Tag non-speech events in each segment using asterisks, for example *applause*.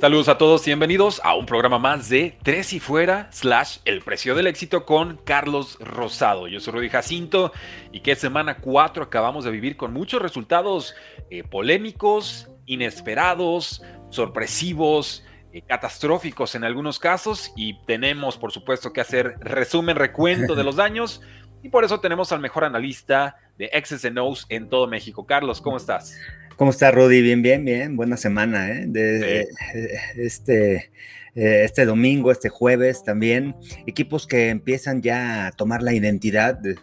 Saludos a todos y bienvenidos a un programa más de Tres y Fuera slash El Precio del Éxito con Carlos Rosado. Yo soy Rudy Jacinto y que semana 4 acabamos de vivir con muchos resultados eh, polémicos, inesperados, sorpresivos, eh, catastróficos en algunos casos y tenemos por supuesto que hacer resumen, recuento de *laughs* los daños y por eso tenemos al mejor analista de X's and O's en todo México. Carlos, ¿cómo estás? ¿Cómo está Rudy? Bien, bien, bien. Buena semana, ¿eh? De, este, eh, este domingo, este jueves también. Equipos que empiezan ya a tomar la identidad de,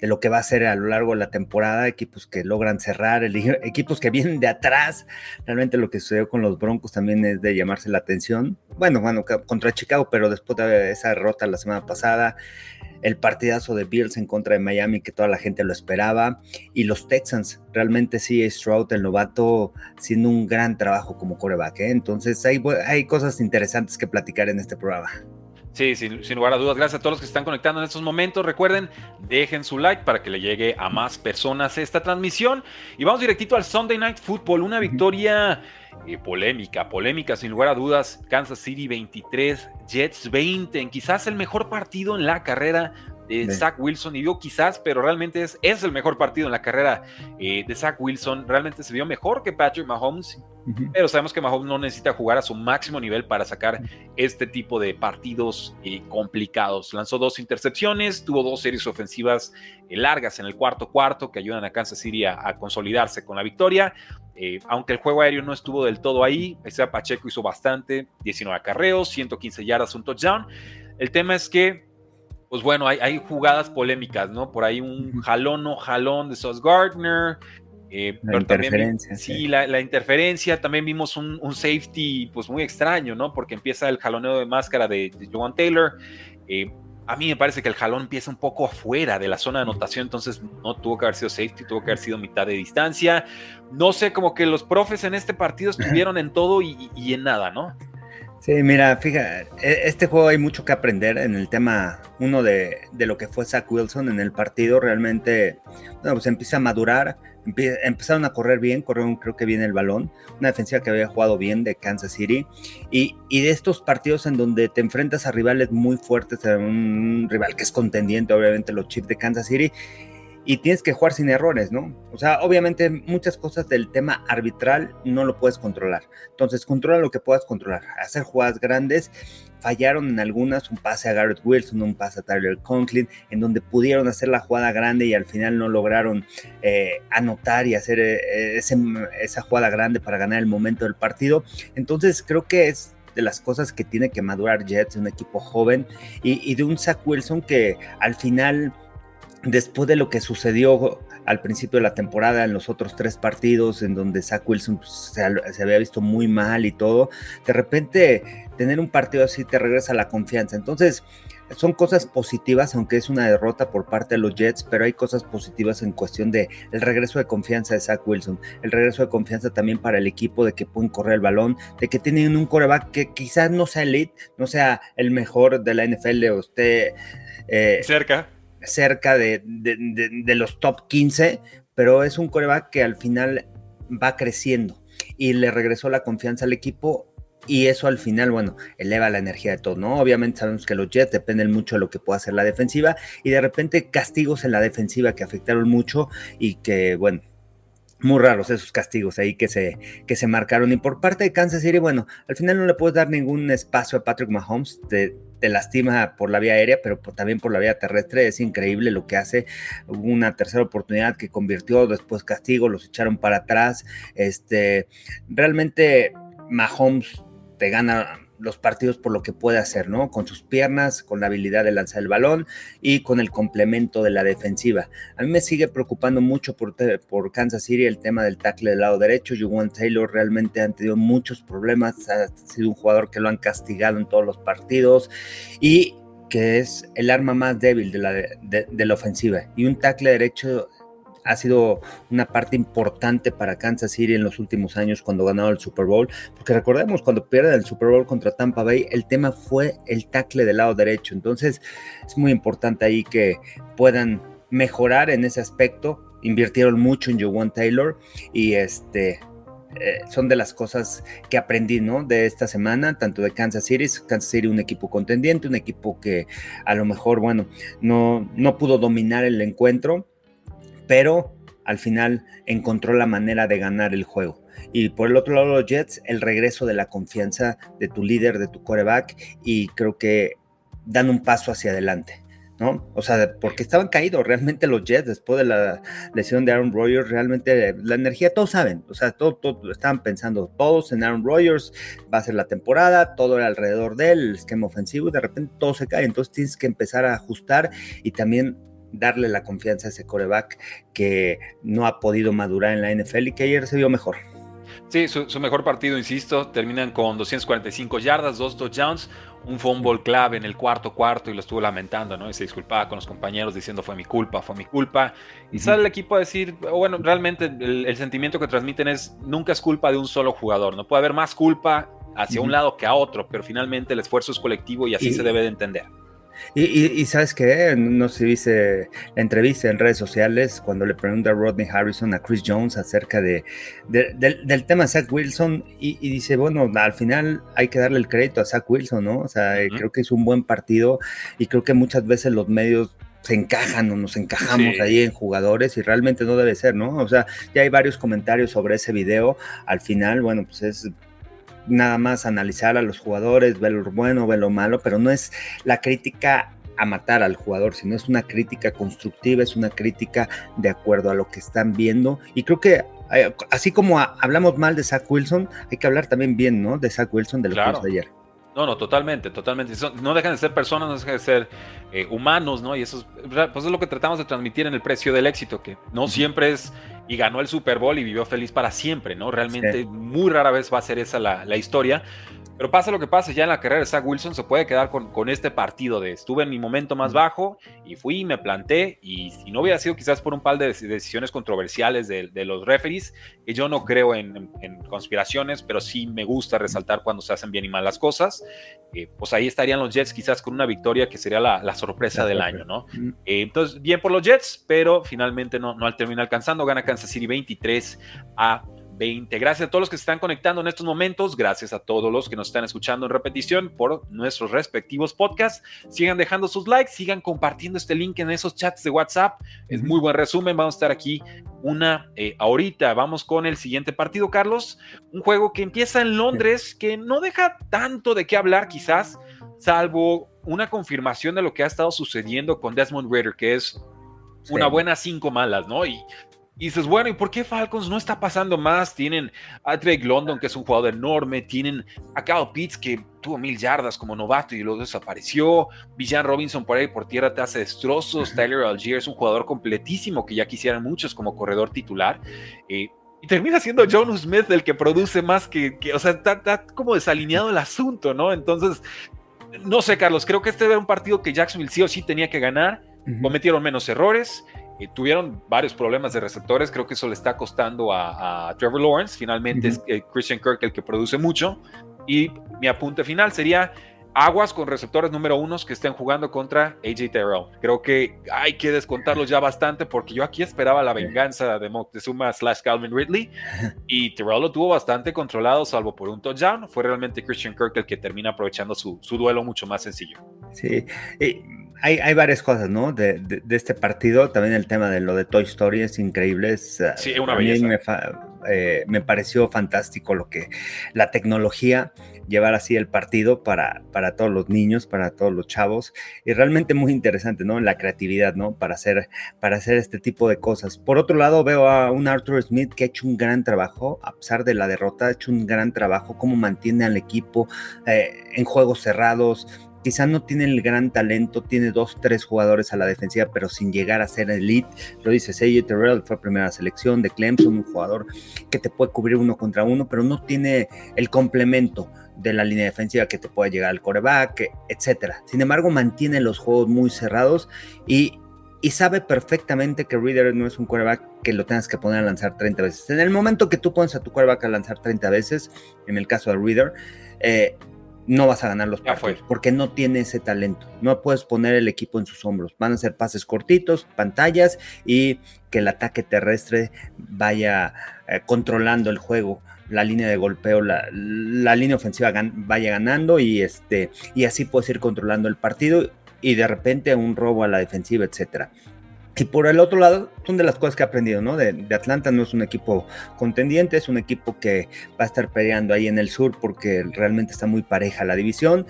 lo que va a ser a lo largo de la temporada, equipos que logran cerrar, equipos que vienen de atrás. Realmente lo que sucedió con los Broncos también es de llamarse la atención. Bueno, bueno, contra Chicago, pero después de esa derrota la semana pasada, el partidazo de Bills en contra de Miami que toda la gente lo esperaba y los Texans, realmente sí, Stroud, el novato, haciendo un gran trabajo como coreback, ¿eh? entonces hay, hay cosas interesantes que platicar en este programa. Sí, sin, sin, lugar a dudas. Gracias a todos los que se están conectando en estos momentos. Recuerden, dejen su like para que le llegue a más personas esta transmisión. Y vamos directito al Sunday Night Football. Una victoria eh, polémica, polémica sin lugar a dudas. Kansas City 23, Jets 20, en quizás el mejor partido en la carrera de Zach Wilson. Y digo quizás, pero realmente es, es el mejor partido en la carrera eh, de Zach Wilson. Realmente se vio mejor que Patrick Mahomes. Pero sabemos que Mahomes no necesita jugar a su máximo nivel para sacar este tipo de partidos eh, complicados. Lanzó dos intercepciones, tuvo dos series ofensivas largas en el cuarto cuarto que ayudan a Kansas City a consolidarse con la victoria. Eh, aunque el juego aéreo no estuvo del todo ahí, ese Pacheco hizo bastante, 19 acarreos, 115 yardas, un touchdown. El tema es que, pues bueno, hay, jugadas polémicas, ¿no? Por ahí un jalón o jalón de Sauce Gardner. Eh, la interferencia. sí, La, interferencia. También vimos un, safety, pues muy extraño, ¿no? Porque empieza el jaloneo de máscara de, de Joan Taylor. Eh, a mí me parece que el jalón empieza un poco afuera de la zona de anotación, entonces no tuvo que haber sido safety, tuvo que haber sido mitad de distancia. No sé, como que los profes en este partido estuvieron en todo y, en nada, ¿no? Sí, mira, fíjate, este juego hay mucho que aprender en el tema, uno de, de lo que fue Zach Wilson en el partido, realmente, bueno, pues empieza a madurar, empezaron a correr bien, corrieron creo que bien el balón, una defensiva que había jugado bien de Kansas City, y, y, de estos partidos en donde te enfrentas a rivales muy fuertes, a un rival que es contendiente, obviamente los Chiefs de Kansas City, y tienes que jugar sin errores, ¿no? O sea, obviamente muchas cosas del tema arbitral no lo puedes controlar. Entonces, controla lo que puedas controlar. Hacer jugadas grandes. Fallaron en algunas, un pase a Garrett Wilson, un pase a Tyler Conklin, en donde pudieron hacer la jugada grande y al final no lograron eh, anotar y hacer eh, esa jugada grande para ganar el momento del partido. Entonces, creo que es de las cosas que tiene que madurar Jets, un equipo joven, y, y de un Zach Wilson que al final después de lo que sucedió al principio de la temporada en los otros tres partidos, en donde Zach Wilson pues, se, había visto muy mal y todo, de repente tener un partido así te regresa la confianza. Entonces, son cosas positivas, aunque es una derrota por parte de los Jets, pero hay cosas positivas en cuestión de el regreso de confianza de Zach Wilson, el regreso de confianza también para el equipo de que pueden correr el balón, de que tienen un coreback que quizás no sea elite, no sea el mejor de la NFL o usted eh, cerca cerca de, los top 15, pero es un coreback que al final va creciendo y le regresó la confianza al equipo y eso al final, bueno, eleva la energía de todo, ¿no? Obviamente sabemos que los Jets dependen mucho de lo que pueda hacer la defensiva y de repente castigos en la defensiva que afectaron mucho y que, bueno, muy raros esos castigos ahí que se, que se marcaron. Y por parte de Kansas City, bueno, al final no le puedes dar ningún espacio a Patrick Mahomes. Te, te lastima por la vía aérea, pero también por la vía terrestre. Es increíble lo que hace. Hubo una tercera oportunidad que convirtió, después castigo, los echaron para atrás. Este, realmente Mahomes te gana los partidos por lo que puede hacer, ¿no? Con sus piernas, con la habilidad de lanzar el balón y con el complemento de la defensiva. A mí me sigue preocupando mucho por, por Kansas City el tema del tackle del lado derecho. Juwan Taylor realmente han tenido muchos problemas, ha sido un jugador que lo han castigado en todos los partidos y que es el arma más débil de la, de la ofensiva. Y un tackle derecho ha sido una parte importante para Kansas City en los últimos años cuando ganaron el Super Bowl, porque recordemos cuando pierden el Super Bowl contra Tampa Bay, el tema fue el tackle del lado derecho, entonces es muy importante ahí que puedan mejorar en ese aspecto, invirtieron mucho en Joan Taylor y este eh, son de las cosas que aprendí, ¿no? De esta semana, tanto de Kansas City, Kansas City un equipo contendiente, un equipo que a lo mejor, bueno, no, no pudo dominar el encuentro, pero al final encontró la manera de ganar el juego. Y por el otro lado, los Jets, el regreso de la confianza de tu líder, de tu quarterback, y creo que dan un paso hacia adelante. ¿no? O sea, porque estaban caídos realmente los Jets después de la lesión de Aaron Rodgers, realmente la energía, todos saben, o sea, todos todo, estaban pensando todos en Aaron Rodgers, va a ser la temporada, todo era alrededor de él, el esquema ofensivo, y de repente todo se cae, entonces tienes que empezar a ajustar y también darle la confianza a ese coreback que no ha podido madurar en la NFL y que ayer se vio mejor. Sí, su, mejor partido, insisto, terminan con 245 yardas, dos touchdowns, un fumble clave en el cuarto cuarto y lo estuvo lamentando, ¿no? Y se disculpaba con los compañeros diciendo fue mi culpa, fue mi culpa. Y sale el equipo a decir, bueno, realmente el, sentimiento que transmiten es nunca es culpa de un solo jugador, no puede haber más culpa hacia un lado que a otro, pero finalmente el esfuerzo es colectivo y así se debe de entender. Y, sabes qué, no sé si viste la entrevista en redes sociales cuando le pregunta Rodney Harrison a Chris Jones acerca de, del, tema Zach Wilson y, dice, bueno, al final hay que darle el crédito a Zach Wilson, ¿no? O sea, creo que es un buen partido y creo que muchas veces los medios se encajan o nos encajamos ahí en jugadores y realmente no debe ser, ¿no? O sea, ya hay varios comentarios sobre ese video. Al final, bueno, pues es nada más analizar a los jugadores, ver lo bueno, ver lo malo, pero no es la crítica a matar al jugador, sino es una crítica constructiva, es una crítica de acuerdo a lo que están viendo. Y creo que eh, así como hablamos mal de Zach Wilson, hay que hablar también bien, ¿no? De Zach Wilson de lo que de ayer. No, no, totalmente, totalmente. No dejan de ser personas, no dejan de ser eh, humanos, ¿no? Y eso es, pues es lo que tratamos de transmitir en el precio del éxito, que no siempre es y ganó el Super Bowl y vivió feliz para siempre, ¿no? Realmente muy rara vez va a ser esa la, la historia. Pero pasa lo que pase, ya en la carrera de Zach Wilson se puede quedar con, con, este partido de estuve en mi momento más bajo y fui y me planté y si no hubiera sido quizás por un par de decisiones controversiales de, de los referees, que yo no creo en, en, conspiraciones, pero sí me gusta resaltar cuando se hacen bien y mal las cosas, eh, pues ahí estarían los Jets quizás con una victoria que sería la, la sorpresa del año, ¿no? Eh, entonces, bien por los Jets, pero finalmente no, no al terminar alcanzando, gana Kansas City 23 a Gracias a todos los que se están conectando en estos momentos. Gracias a todos los que nos están escuchando en repetición por nuestros respectivos podcasts. Sigan dejando sus likes, sigan compartiendo este link en esos chats de WhatsApp. Es muy buen resumen. Vamos a estar aquí una eh, ahorita. Vamos con el siguiente partido, Carlos. Un juego que empieza en Londres, que no deja tanto de qué hablar, quizás, salvo una confirmación de lo que ha estado sucediendo con Desmond Ritter, que es una buena cinco malas, ¿no? Y y dices, bueno, ¿y por qué Falcons no está pasando más? Tienen a Drake London, que es un jugador enorme, tienen a Kyle Pitts, que tuvo mil yardas como novato y luego desapareció, Villan Robinson por ahí por tierra te hace destrozos, Tyler Algier es un jugador completísimo que ya quisieran muchos como corredor titular. Eh, y termina siendo John Smith el que produce más que, o sea, está, como desalineado el asunto, ¿no? Entonces, no sé, Carlos, creo que este era un partido que Jacksonville sí o sí tenía que ganar, cometieron menos errores, tuvieron varios problemas de receptores, creo que eso le está costando a, Trevor Lawrence, finalmente es eh, Christian Kirk el que produce mucho, y mi apunte final sería aguas con receptores número unos que estén jugando contra AJ Terrell. Creo que hay que descontarlos ya bastante porque yo aquí esperaba la venganza de Moctezuma slash Calvin Ridley y Terrell lo tuvo bastante controlado salvo por un touchdown. Fue realmente Christian Kirk el que termina aprovechando su, su duelo mucho más sencillo. Sí, hay, varias cosas, ¿no? De, este partido, también el tema de lo de Toy Story es increíble. Es, sí, una belleza. Me, eh, me, pareció fantástico lo que la tecnología llevar así el partido para, para todos los niños, para todos los chavos, y realmente muy interesante, ¿no? La creatividad, ¿no? Para hacer, para hacer este tipo de cosas. Por otro lado, veo a un Arthur Smith que ha hecho un gran trabajo, a pesar de la derrota, ha hecho un gran trabajo, cómo mantiene al equipo eh, en juegos cerrados, quizá no tiene el gran talento, tiene dos, tres jugadores a la defensiva, pero sin llegar a ser elite. Lo dice AJ Terrell, fue primera selección de Clemson, un jugador que te puede cubrir uno contra uno, pero no tiene el complemento de la línea defensiva que te puede llegar al coreback, etcétera. Sin embargo, mantiene los juegos muy cerrados y, sabe perfectamente que Reader no es un coreback que lo tengas que poner a lanzar 30 veces. En el momento que tú pones a tu coreback a lanzar 30 veces, en el caso de Reader, eh, no vas a ganar los partidos porque no tiene ese talento. No puedes poner el equipo en sus hombros. Van a ser pases cortitos, pantallas y que el ataque terrestre vaya eh, controlando el juego la línea de golpeo, la, línea ofensiva vaya ganando y, este, y así puedes ir controlando el partido y de repente un robo a la defensiva, etcétera. Y por el otro lado, son de las cosas que he aprendido, ¿no? De, Atlanta no es un equipo contendiente, es un equipo que va a estar peleando ahí en el sur porque realmente está muy pareja la división,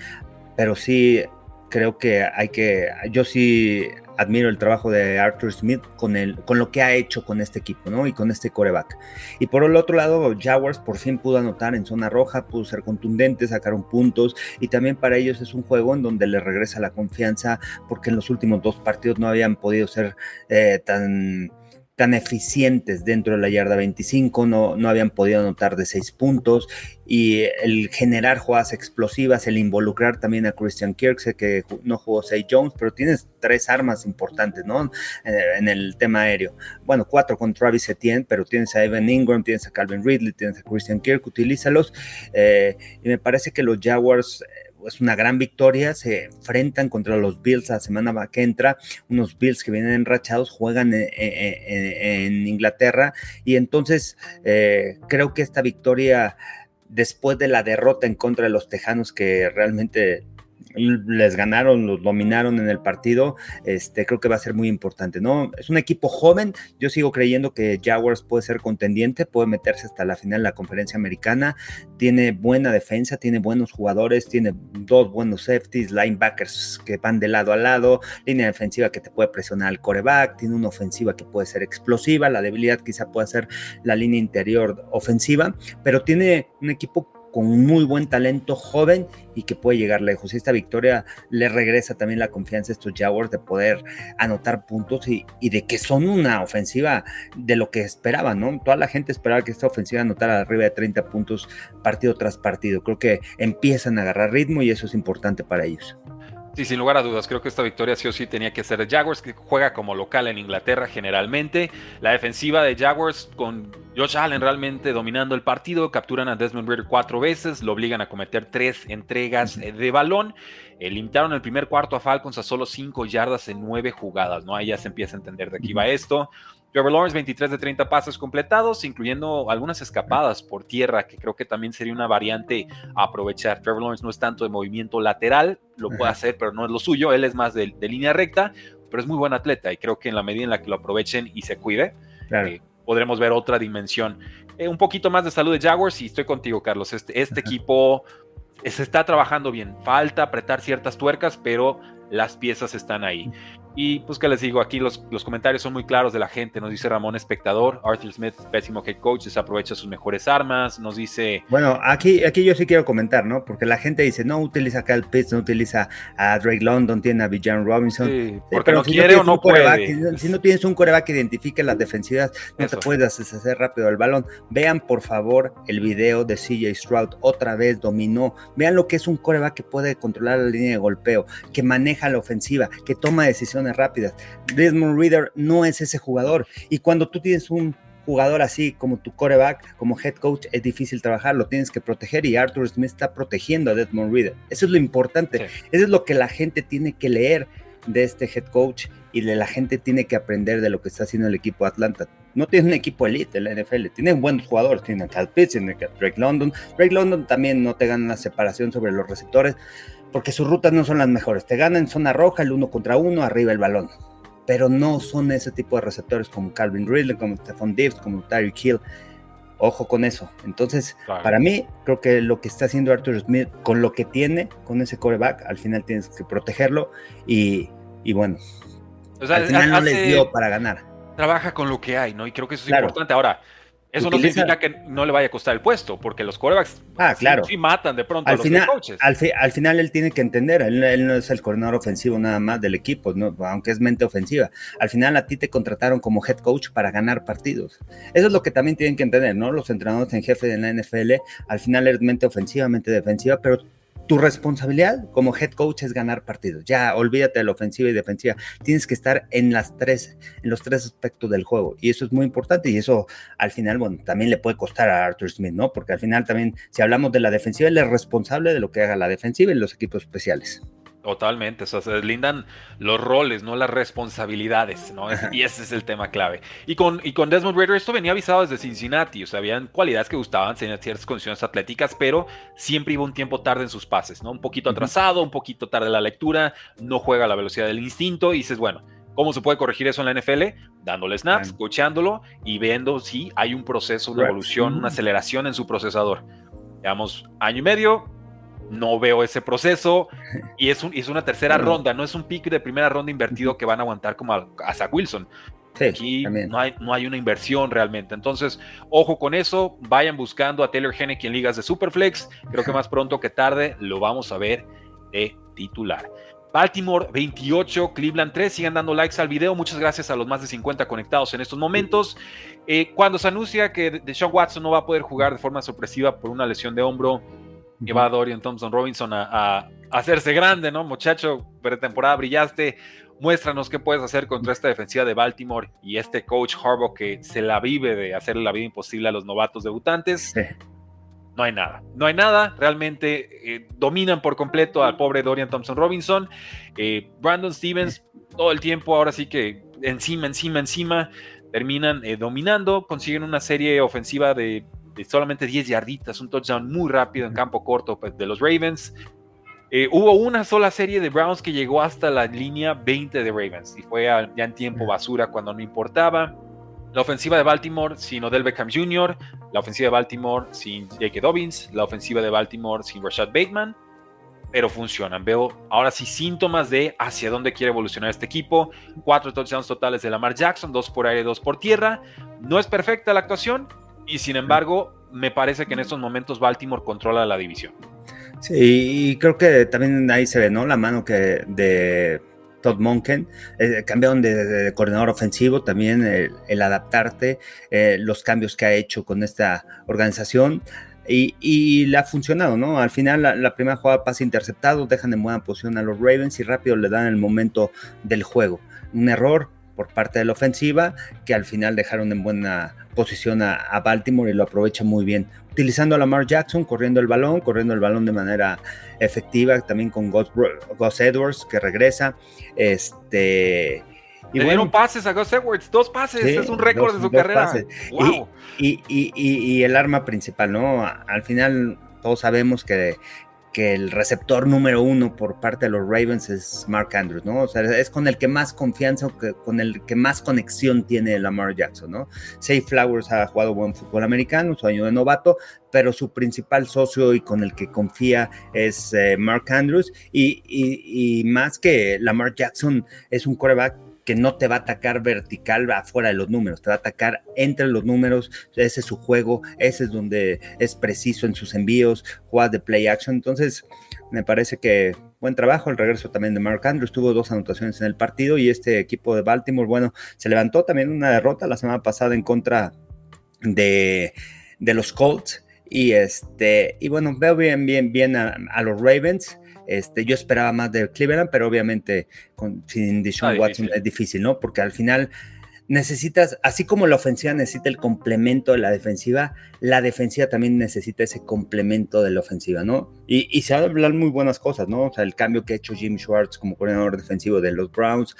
pero sí creo que hay que, yo sí admiro el trabajo de Arthur Smith con, el, con lo que ha hecho con este equipo, ¿no? Y con este coreback. Y por el otro lado, Jaguars por fin pudo anotar en zona roja, pudo ser contundente, sacaron puntos y también para ellos es un juego en donde les regresa la confianza porque en los últimos dos partidos no habían podido ser eh, tan tan eficientes dentro de la yarda 25, no, no habían podido anotar de seis puntos y el generar jugadas explosivas, el involucrar también a Christian Kirk, sé que no jugó Say Jones, pero tienes tres armas importantes, ¿no? Eh, en el tema aéreo. Bueno, cuatro con Travis Etienne, pero tienes a Evan Ingram, tienes a Calvin Ridley, tienes a Christian Kirk, utilízalos. Eh, y me parece que los Jaguars es una gran victoria, se enfrentan contra los Bills la semana que entra, unos Bills que vienen enrachados, juegan en, Inglaterra y entonces eh, creo que esta victoria después de la derrota en contra de los Tejanos que realmente les ganaron, los dominaron en el partido, este, creo que va a ser muy importante, ¿no? Es un equipo joven, yo sigo creyendo que Jaguars puede ser contendiente, puede meterse hasta la final de la conferencia americana, tiene buena defensa, tiene buenos jugadores, tiene dos buenos safeties, linebackers que van de lado a lado, línea defensiva que te puede presionar al coreback, tiene una ofensiva que puede ser explosiva, la debilidad quizá puede ser la línea interior ofensiva, pero tiene un equipo con muy buen talento joven y que puede llegar lejos. Esta victoria le regresa también la confianza a estos Jaguars de poder anotar puntos y, de que son una ofensiva de lo que esperaban, ¿no? Toda la gente esperaba que esta ofensiva anotara arriba de 30 puntos partido tras partido. Creo que empiezan a agarrar ritmo y eso es importante para ellos. Sí, sin lugar a dudas, creo que esta victoria sí o sí tenía que ser de Jaguars, que juega como local en Inglaterra generalmente. La defensiva de Jaguars con Josh Allen realmente dominando el partido, capturan a Desmond Ritter cuatro veces, lo obligan a cometer tres entregas de balón. Eh, limitaron el primer cuarto a Falcons a solo cinco yardas en nueve jugadas, ¿no? Ahí ya se empieza a entender de aquí va esto. Trevor Lawrence, 23 de 30 pases completados, incluyendo algunas escapadas por tierra, que creo que también sería una variante a aprovechar. Trevor Lawrence no es tanto de movimiento lateral, lo puede hacer, pero no es lo suyo. Él es más de, línea recta, pero es muy buen atleta y creo que en la medida en la que lo aprovechen y se cuide, eh, podremos ver otra dimensión. Eh, un poquito más de salud de Jaguars y estoy contigo, Carlos. Este, este equipo se está trabajando bien. Falta apretar ciertas tuercas, pero las piezas están ahí. Y pues que les digo, aquí los, los, comentarios son muy claros de la gente. Nos dice Ramón Espectador, Arthur Smith, pésimo head coach, desaprovecha sus mejores armas. Nos dice... Bueno, aquí, aquí yo sí quiero comentar, ¿no? Porque la gente dice, no utiliza a Cal Pitts, no utiliza a Drake London, tiene a Bijan Robinson. Sí, porque no quiere o no puede. Si, no tienes un coreback que identifique las defensivas, no te puedes deshacer rápido el balón. Vean, por favor, el video de CJ Stroud. Otra vez dominó. Vean lo que es un coreback que puede controlar la línea de golpeo, que maneja la ofensiva, que toma decisiones rápidas. Desmond Reader no es ese jugador. Y cuando tú tienes un jugador así como tu coreback, como head coach, es difícil trabajar, lo tienes que proteger y Arthur Smith está protegiendo a Desmond Reader. Eso es lo importante. Eso es lo que la gente tiene que leer de este head coach y de la gente tiene que aprender de lo que está haciendo el equipo Atlanta. No tiene un equipo elite en la NFL, tiene buenos jugadores, tiene a Cal Pitts, tiene a Drake London. Drake London también no te gana la separación sobre los receptores, porque sus rutas no son las mejores. Te gana en zona roja, el uno contra uno, arriba el balón. Pero no son ese tipo de receptores como Calvin Ridley, como Stephon Diggs, como Tyreek Hill. Ojo con eso. Entonces, para mí, creo que lo que está haciendo Arthur Smith con lo que tiene, con ese coreback, al final tienes que protegerlo y, bueno, al final no les dio para ganar. Trabaja con lo que hay, ¿no? Y creo que eso es importante. Ahora, eso no significa que no le vaya a costar el puesto, porque los corebacks ah, claro. sí, matan de pronto al a los final, coaches. Al, final él tiene que entender, él, no es el coordinador ofensivo nada más del equipo, aunque es mente ofensiva. Al final a ti te contrataron como head coach para ganar partidos. Eso es lo que también tienen que entender, ¿no? Los entrenadores en jefe de la NFL, al final eres mente ofensiva, mente defensiva, pero tu responsabilidad como head coach es ganar partidos. Ya olvídate de la ofensiva y defensiva. Tienes que estar en las tres, en los tres aspectos del juego. Y eso es muy importante. Y eso al final, bueno, también le puede costar a Arthur Smith, ¿no? Porque al final también, si hablamos de la defensiva, él es responsable de lo que haga la defensiva y los equipos especiales. Totalmente, o sea, se deslindan los roles, no las responsabilidades, ¿no? y ese es el tema clave. Y con, y con Desmond Raider esto venía avisado desde Cincinnati, o sea, habían cualidades que gustaban, tenían ciertas condiciones atléticas, pero siempre iba un tiempo tarde en sus pases, ¿no? Un poquito atrasado, un poquito tarde la lectura, no juega a la velocidad del instinto y dices, bueno, ¿cómo se puede corregir eso en la NFL? Dándole snaps, coachándolo y viendo si hay un proceso, una evolución, una aceleración en su procesador. Digamos, año y medio, no veo ese proceso *laughs* y es, un, es una tercera ronda, no es un pick de primera ronda invertido que van a aguantar como a, Zach Wilson. Aquí no hay, no hay, una inversión realmente. Entonces, ojo con eso. Vayan buscando a Taylor Henneke en ligas de Superflex. Creo que *laughs* más pronto que tarde lo vamos a ver de titular. Baltimore 28, Cleveland 3. Sigan dando likes al video. Muchas gracias a los más de 50 conectados en estos momentos. Eh, cuando se anuncia que Deshaun Watson no va a poder jugar de forma sorpresiva por una lesión de hombro, que va Dorian Thompson Robinson a, hacerse grande, ¿no? Muchacho, pretemporada brillaste. Muéstranos qué puedes hacer contra esta defensiva de Baltimore y este coach Harbaugh que se la vive de hacerle la vida imposible a los novatos debutantes. No hay nada, no hay nada. Realmente eh, dominan por completo al pobre Dorian Thompson Robinson. Eh, Brandon Stevens, todo el tiempo, ahora sí que encima, encima, encima, terminan eh, dominando. Consiguen una serie ofensiva de solamente 10 yarditas, un touchdown muy rápido en campo corto pues, de los Ravens. Eh, hubo una sola serie de Browns que llegó hasta la línea 20 de Ravens y fue ya en tiempo basura cuando no importaba. La ofensiva de Baltimore sin Odell Beckham Jr., la ofensiva de Baltimore sin J.K. Dobbins, la ofensiva de Baltimore sin Rashad Bateman, pero funcionan. Veo ahora sí síntomas de hacia dónde quiere evolucionar este equipo. Cuatro touchdowns totales de Lamar Jackson, dos por aire, dos por tierra. No es perfecta la actuación, y sin embargo, me parece que en estos momentos Baltimore controla la división. Sí, y creo que también ahí se ve, ¿no? La mano que de Todd Monken, eh, cambiaron de, coordinador ofensivo, también el, adaptarte, eh, los cambios que ha hecho con esta organización. Y, le ha funcionado, ¿no? Al final, la, primera jugada pasa interceptado, dejan en buena posición a los Ravens y rápido le dan el momento del juego. Un error, por parte de la ofensiva, que al final dejaron en buena posición a, Baltimore y lo aprovecha muy bien. Utilizando a Lamar Jackson, corriendo el balón, corriendo el balón de manera efectiva, también con Gus, Edwards que regresa. Este. Y Le dieron pases a Gus Edwards, dos pases, es un récord de su carrera. Y, y, el arma principal, ¿no? Al final todos sabemos que que el receptor número uno por parte de los Ravens es Mark Andrews, ¿no? O sea, es con el que más confianza, con el que más conexión tiene Lamar Jackson, ¿no? Say Flowers ha jugado buen fútbol americano, su año de novato, pero su principal socio y con el que confía es eh, Mark Andrews, y, y, más que Lamar Jackson es un coreback que no te va a atacar vertical afuera de los números, te va a atacar entre los números, ese es su juego, ese es donde es preciso en sus envíos, jugadas de play action, entonces me parece que buen trabajo, el regreso también de Mark Andrews, tuvo dos anotaciones en el partido y este equipo de Baltimore, bueno, se levantó también una derrota la semana pasada en contra de, de los Colts y este, y bueno, veo bien, bien, bien a los Ravens, este, yo esperaba más de Cleveland, pero obviamente con, sin Deshaun Watson es difícil, ¿no? Porque al final necesitas, así como la ofensiva necesita el complemento de la defensiva, la defensiva también necesita ese complemento de la ofensiva, ¿no? Y, y se hablar muy buenas cosas, ¿no? O sea, el cambio que ha hecho Jim Schwartz como coordinador defensivo de los Browns,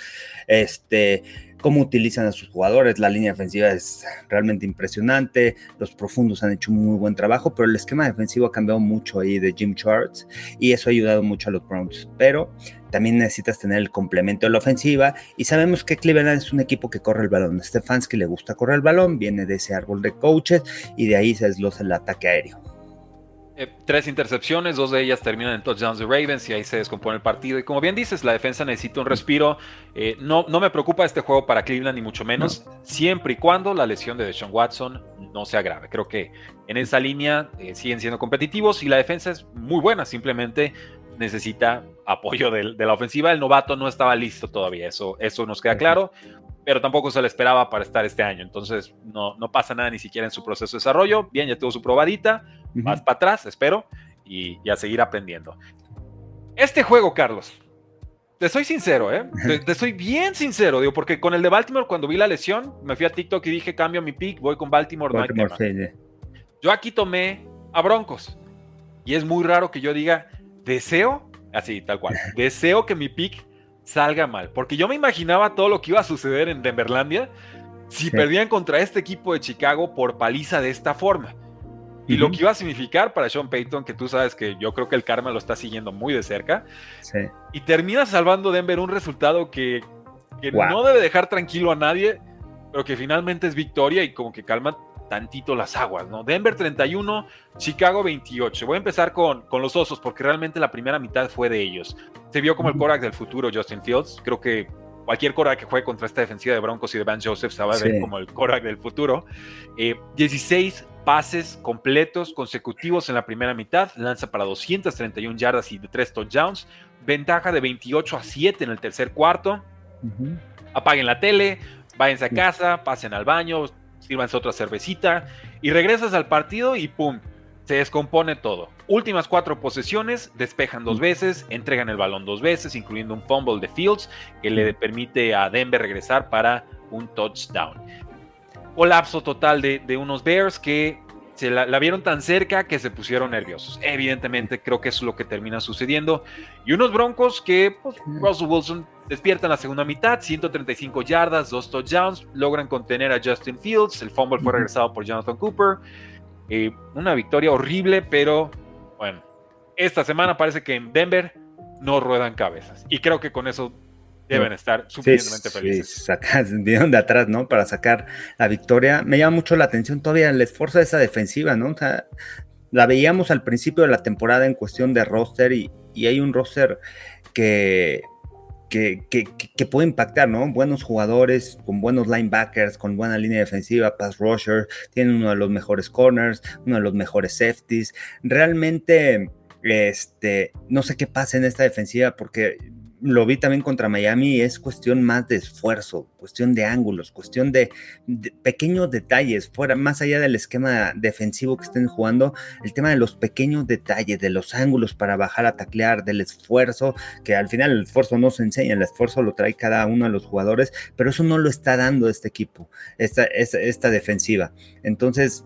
este, cómo utilizan a sus jugadores. La línea defensiva es realmente impresionante. Los profundos han hecho un muy buen trabajo, pero el esquema defensivo ha cambiado mucho ahí de Jim Charts y eso ha ayudado mucho a los Browns. Pero también necesitas tener el complemento de la ofensiva y sabemos que Cleveland es un equipo que corre el balón. Stefanski le gusta correr el balón, viene de ese árbol de coaches y de ahí se desglosa el ataque aéreo. Eh, tres intercepciones, dos de ellas terminan en touchdowns de Ravens y ahí se descompone el partido. Y como bien dices, la defensa necesita un respiro. Eh, no, no me preocupa este juego para Cleveland, ni mucho menos, siempre y cuando la lesión de Deshaun Watson no sea grave. Creo que en esa línea eh, siguen siendo competitivos y la defensa es muy buena, simplemente necesita apoyo de, la ofensiva. El novato no estaba listo todavía, eso, eso nos queda claro, pero tampoco se le esperaba para estar este año. Entonces no, no pasa nada ni siquiera en su proceso de desarrollo. Bien, ya tuvo su probadita más para atrás, espero, y, a seguir aprendiendo. Este juego, Carlos, te soy sincero, ¿eh? Te, soy bien sincero, digo, porque con el de Baltimore, cuando vi la lesión, me fui a TikTok y dije, cambio mi pick, voy con Baltimore, Yo aquí tomé a Broncos. Y es muy raro que yo diga, deseo Así, tal cual. Deseo que mi pick salga mal, porque yo me imaginaba todo lo que iba a suceder en Denverlandia si perdían contra este equipo de Chicago por paliza de esta forma. Y lo que iba a significar para Sean Payton, que tú sabes que yo creo que el karma lo está siguiendo muy de cerca. Y termina salvando Denver un resultado que, no debe dejar tranquilo a nadie, pero que finalmente es victoria y como que calma tantito las aguas, ¿no? Denver 31, Chicago 28. Voy a empezar con, con los osos porque realmente la primera mitad fue de ellos. Se vio como el Korak del futuro Justin Fields. Creo que cualquier Korak que juegue contra esta defensiva de Broncos y de Van Joseph se va a ver como el Korak del futuro. 16 eh, pases completos consecutivos en la primera mitad, lanza para 231 yardas y de 3 touchdowns, ventaja de 28 a 7 en el tercer cuarto. Apaguen la tele, váyanse a casa, pasen al baño, sírvanse otra cervecita y regresas al partido y ¡pum! Se descompone todo. Últimas cuatro posesiones, despejan dos veces, entregan el balón dos veces, incluyendo un fumble de Fields que le permite a Denver regresar para un touchdown colapso total de, unos Bears que se la, vieron tan cerca que se pusieron nerviosos. Evidentemente, creo que es lo que termina sucediendo. Y unos Broncos que pues, Russell Wilson despierta en la segunda mitad, 135 yardas, dos touchdowns, logran contener a Justin Fields. El fumble fue regresado por Jonathan Cooper. Eh, una victoria horrible, pero bueno, esta semana parece que en Denver no ruedan cabezas. Y creo que con eso deben estar suficientemente felices. Sí, *laughs* de atrás, ¿no? Para sacar la victoria. Me llama mucho la atención todavía el esfuerzo de esa defensiva, ¿no? O sea, la veíamos al principio de la temporada en cuestión de roster y, hay un roster que, que, puede impactar, ¿no? Buenos jugadores, con buenos linebackers, con buena línea defensiva, pass rusher, tienen uno de los mejores corners, uno de los mejores safeties. Realmente, este, no sé qué pasa en esta defensiva porque lo vi también contra Miami, es cuestión más de esfuerzo, cuestión de ángulos, cuestión de, pequeños detalles, fuera, más allá del esquema defensivo que estén jugando, el tema de los pequeños detalles, de los ángulos para bajar a taclear, del esfuerzo, que al final el esfuerzo no se enseña, el esfuerzo lo trae cada uno de los jugadores, pero eso no lo está dando este equipo, esta, esta, esta defensiva. Entonces,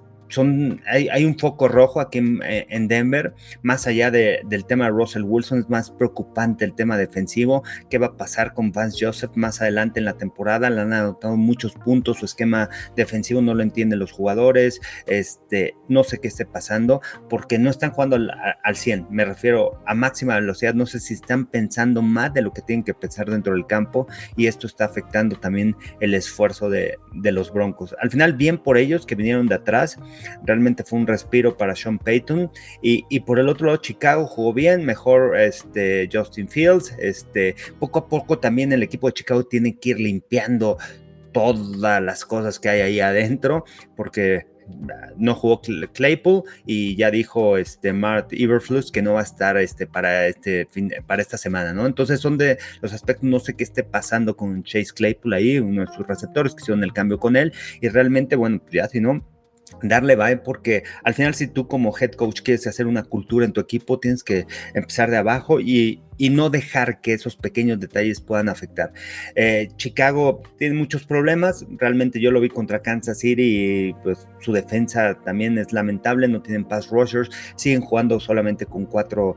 hay, un foco rojo aquí eh, en, Denver, más allá del tema de Russell Wilson, es más preocupante el tema defensivo, qué va a pasar con Vance Joseph más adelante en la temporada, le han anotado muchos puntos, su esquema defensivo no lo entienden los jugadores, este, no sé qué esté pasando, porque no están jugando al, 100, me refiero a máxima velocidad, no sé si están pensando más de lo que tienen que pensar dentro del campo y esto está afectando también el esfuerzo de los Broncos. Al final, bien por ellos que vinieron de atrás, realmente fue un respiro para Sean Payton. Y, por el otro lado, Chicago jugó bien, mejor este, Justin Fields. Este, poco a poco también el equipo de Chicago tiene que ir limpiando todas las cosas que hay ahí adentro, porque no jugó Claypool y ya dijo este Mart Iberflus que no va a estar este para este para esta semana, ¿no? Entonces son de los aspectos, no sé qué esté pasando con Chase Claypool ahí, uno de sus receptores que hicieron el cambio con él y realmente, bueno, pues ya si no, darle vibe porque al final si tú como head coach quieres hacer una cultura en tu equipo tienes que empezar de abajo y, no dejar que esos pequeños detalles puedan afectar. Eh, Chicago tiene muchos problemas, realmente yo lo vi contra Kansas City y pues su defensa también es lamentable, no tienen pass rushers, siguen jugando solamente con cuatro,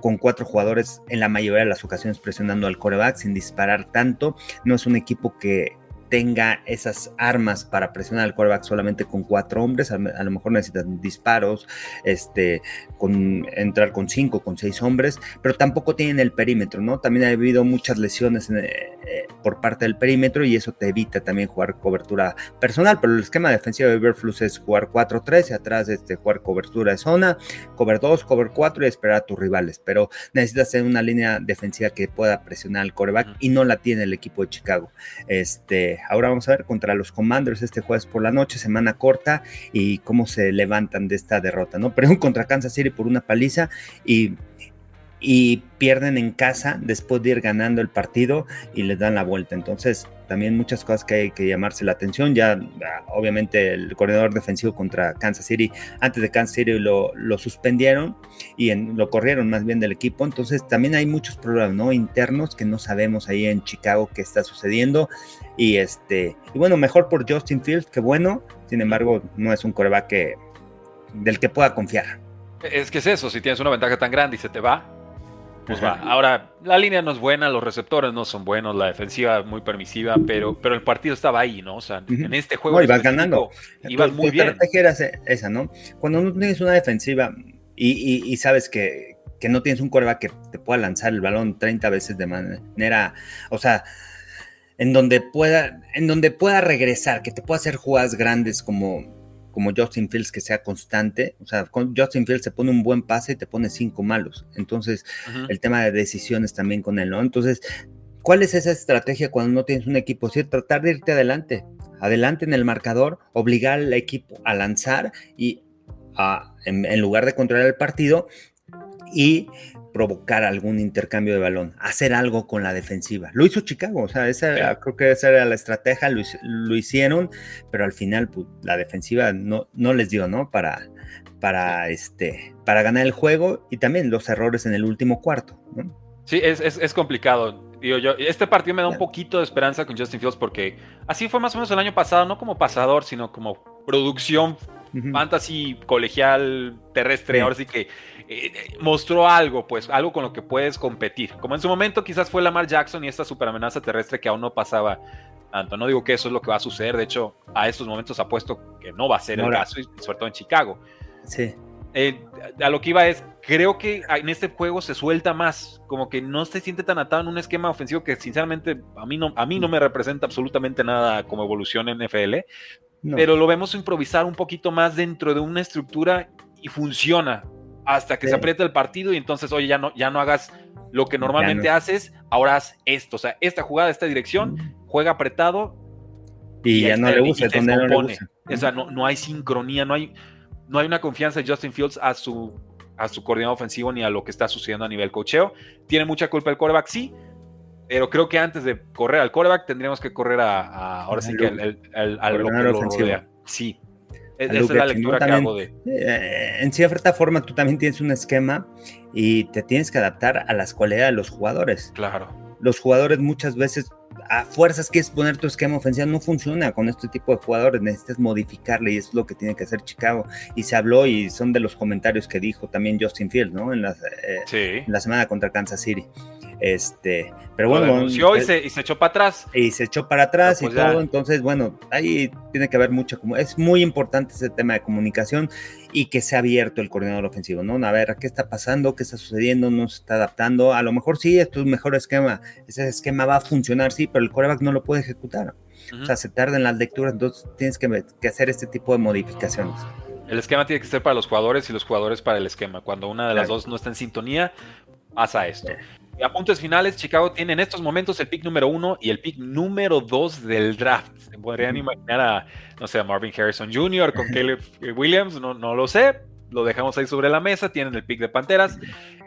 con cuatro jugadores en la mayoría de las ocasiones presionando al coreback sin disparar tanto, no es un equipo que tenga esas armas para presionar al quarterback solamente con cuatro hombres, a, lo mejor necesitan disparos, este, con, entrar con cinco, con seis hombres, pero tampoco tienen el perímetro, ¿no? También ha habido muchas lesiones eh, eh, por parte del perímetro y eso te evita también jugar cobertura personal, pero el esquema defensivo de Everflux es jugar 4-3 y atrás este, jugar cobertura de zona, cover 2, cover 4 y esperar a tus rivales, pero necesitas tener una línea defensiva que pueda presionar al quarterback y no la tiene el equipo de Chicago. Este, Ahora vamos a ver contra los Commanders este jueves por la noche, semana corta, y cómo se levantan de esta derrota, ¿no? *laughs* Pero contra Kansas City por una paliza y y pierden en casa después de ir ganando el partido y les dan la vuelta. Entonces, también muchas cosas que hay que llamarse la atención. Ya, ah, obviamente, el corredor defensivo contra Kansas City, antes de Kansas City lo, lo suspendieron y lo corrieron más bien del equipo. Entonces, también hay muchos problemas ¿no? internos que no sabemos ahí en Chicago qué está sucediendo. Y, este, y bueno, mejor por Justin Fields, que bueno. Sin embargo, no es un coreback que, del que pueda confiar. Es que es eso, si tienes una ventaja tan grande y se te va, pues va. Ahora, la línea no es buena, los receptores no son buenos, la defensiva muy permisiva, pero, pero el partido estaba ahí, ¿no? O sea, en este juego. No, ibas ganando. Ibas muy bien. La estrategia era esa, ¿no? Cuando no tienes una defensiva y, sabes que, que, no tienes un coreback que te pueda lanzar el balón 30 veces de manera. O sea en donde pueda, en donde pueda regresar, que te pueda hacer jugadas grandes como, como Justin Fields que sea constante. O sea, con Justin Fields se pone un buen pase y te pone cinco malos. Entonces, el tema de decisiones también con él, ¿no? Entonces, ¿cuál es esa estrategia cuando no tienes un equipo? Sí, tratar de irte adelante, adelante en el marcador, obligar al equipo a lanzar y a, en lugar de controlar el partido y provocar algún intercambio de balón, hacer algo con la defensiva. Lo hizo Chicago, o sea, esa creo que esa era la estrategia, lo, hicieron, pero al final pues, la defensiva no, no les dio, ¿no? Para, para, este, para ganar el juego y también los errores en el último cuarto, ¿no? Sí, es, es, complicado. Digo, yo, este partido me da un poquito de esperanza con Justin Fields porque así fue más o menos el año pasado, no como pasador, sino como producción fantasy colegial terrestre. Ahora sí que eh, mostró algo, pues, algo con lo que puedes competir. Como en su momento quizás fue Lamar Jackson y esta super amenaza terrestre que aún no pasaba tanto. No digo que eso es lo que va a suceder, de hecho, a estos momentos apuesto que no va a ser el caso, y sobre todo en Chicago. Sí. Eh, a lo que iba es, creo que en este juego se suelta más, como que no se siente tan atado en un esquema ofensivo que sinceramente a mí no, a mí no me representa absolutamente nada como evolución en NFL, pero lo vemos improvisar un poquito más dentro de una estructura y funciona hasta que se aprieta el partido y entonces, oye, ya no, ya no hagas lo que normalmente haces, ahora haz esto, o sea, esta jugada, esta dirección, juega apretado. Y, ya no le gusta, donde no le O sea, no, no, hay sincronía, no hay, no hay una confianza de Justin Fields a su, a su coordinador ofensivo ni a lo que está sucediendo a nivel cocheo. Tiene mucha culpa el quarterback, sí, pero creo que antes de correr al quarterback tendríamos que correr a, ahora sí que al, lo que lo rodea. Sí, esa es la lectura que hago de. Eh, en cierta forma, tú también tienes un esquema y te tienes que adaptar a las cualidades de los jugadores. Claro. Los jugadores muchas veces, a fuerzas quieres poner tu esquema ofensivo, no funciona con este tipo de jugadores, necesitas modificarle y es lo que tiene que hacer Chicago. Y se habló y son de los comentarios que dijo también Justin Field, ¿no? En la, eh, en la semana contra Kansas City. Este, pero bueno. y, se, echó para atrás. Y se echó para atrás y pues todo. Entonces, bueno, ahí tiene que haber mucho. Como, es muy importante ese tema de comunicación y que sea abierto el coordinador ofensivo, ¿no? A ver, ¿qué está pasando? ¿Qué está sucediendo? ¿No se está adaptando? A lo mejor sí, esto es un mejor esquema. Ese esquema va a funcionar, sí, pero el coreback no lo puede ejecutar. O sea, se tarda en las lecturas, entonces tienes que, que hacer este tipo de modificaciones. El esquema tiene que ser para los jugadores y los jugadores para el esquema. Cuando una de las dos no está en sintonía, pasa esto. Y a puntos finales, Chicago tiene en estos momentos el pick número uno y el pick número dos del draft. Se podrían imaginar a, no sé, a Marvin Harrison Jr. con *laughs* Caleb Williams, no, no lo sé. Lo dejamos ahí sobre la mesa. Tienen el pick de Panteras.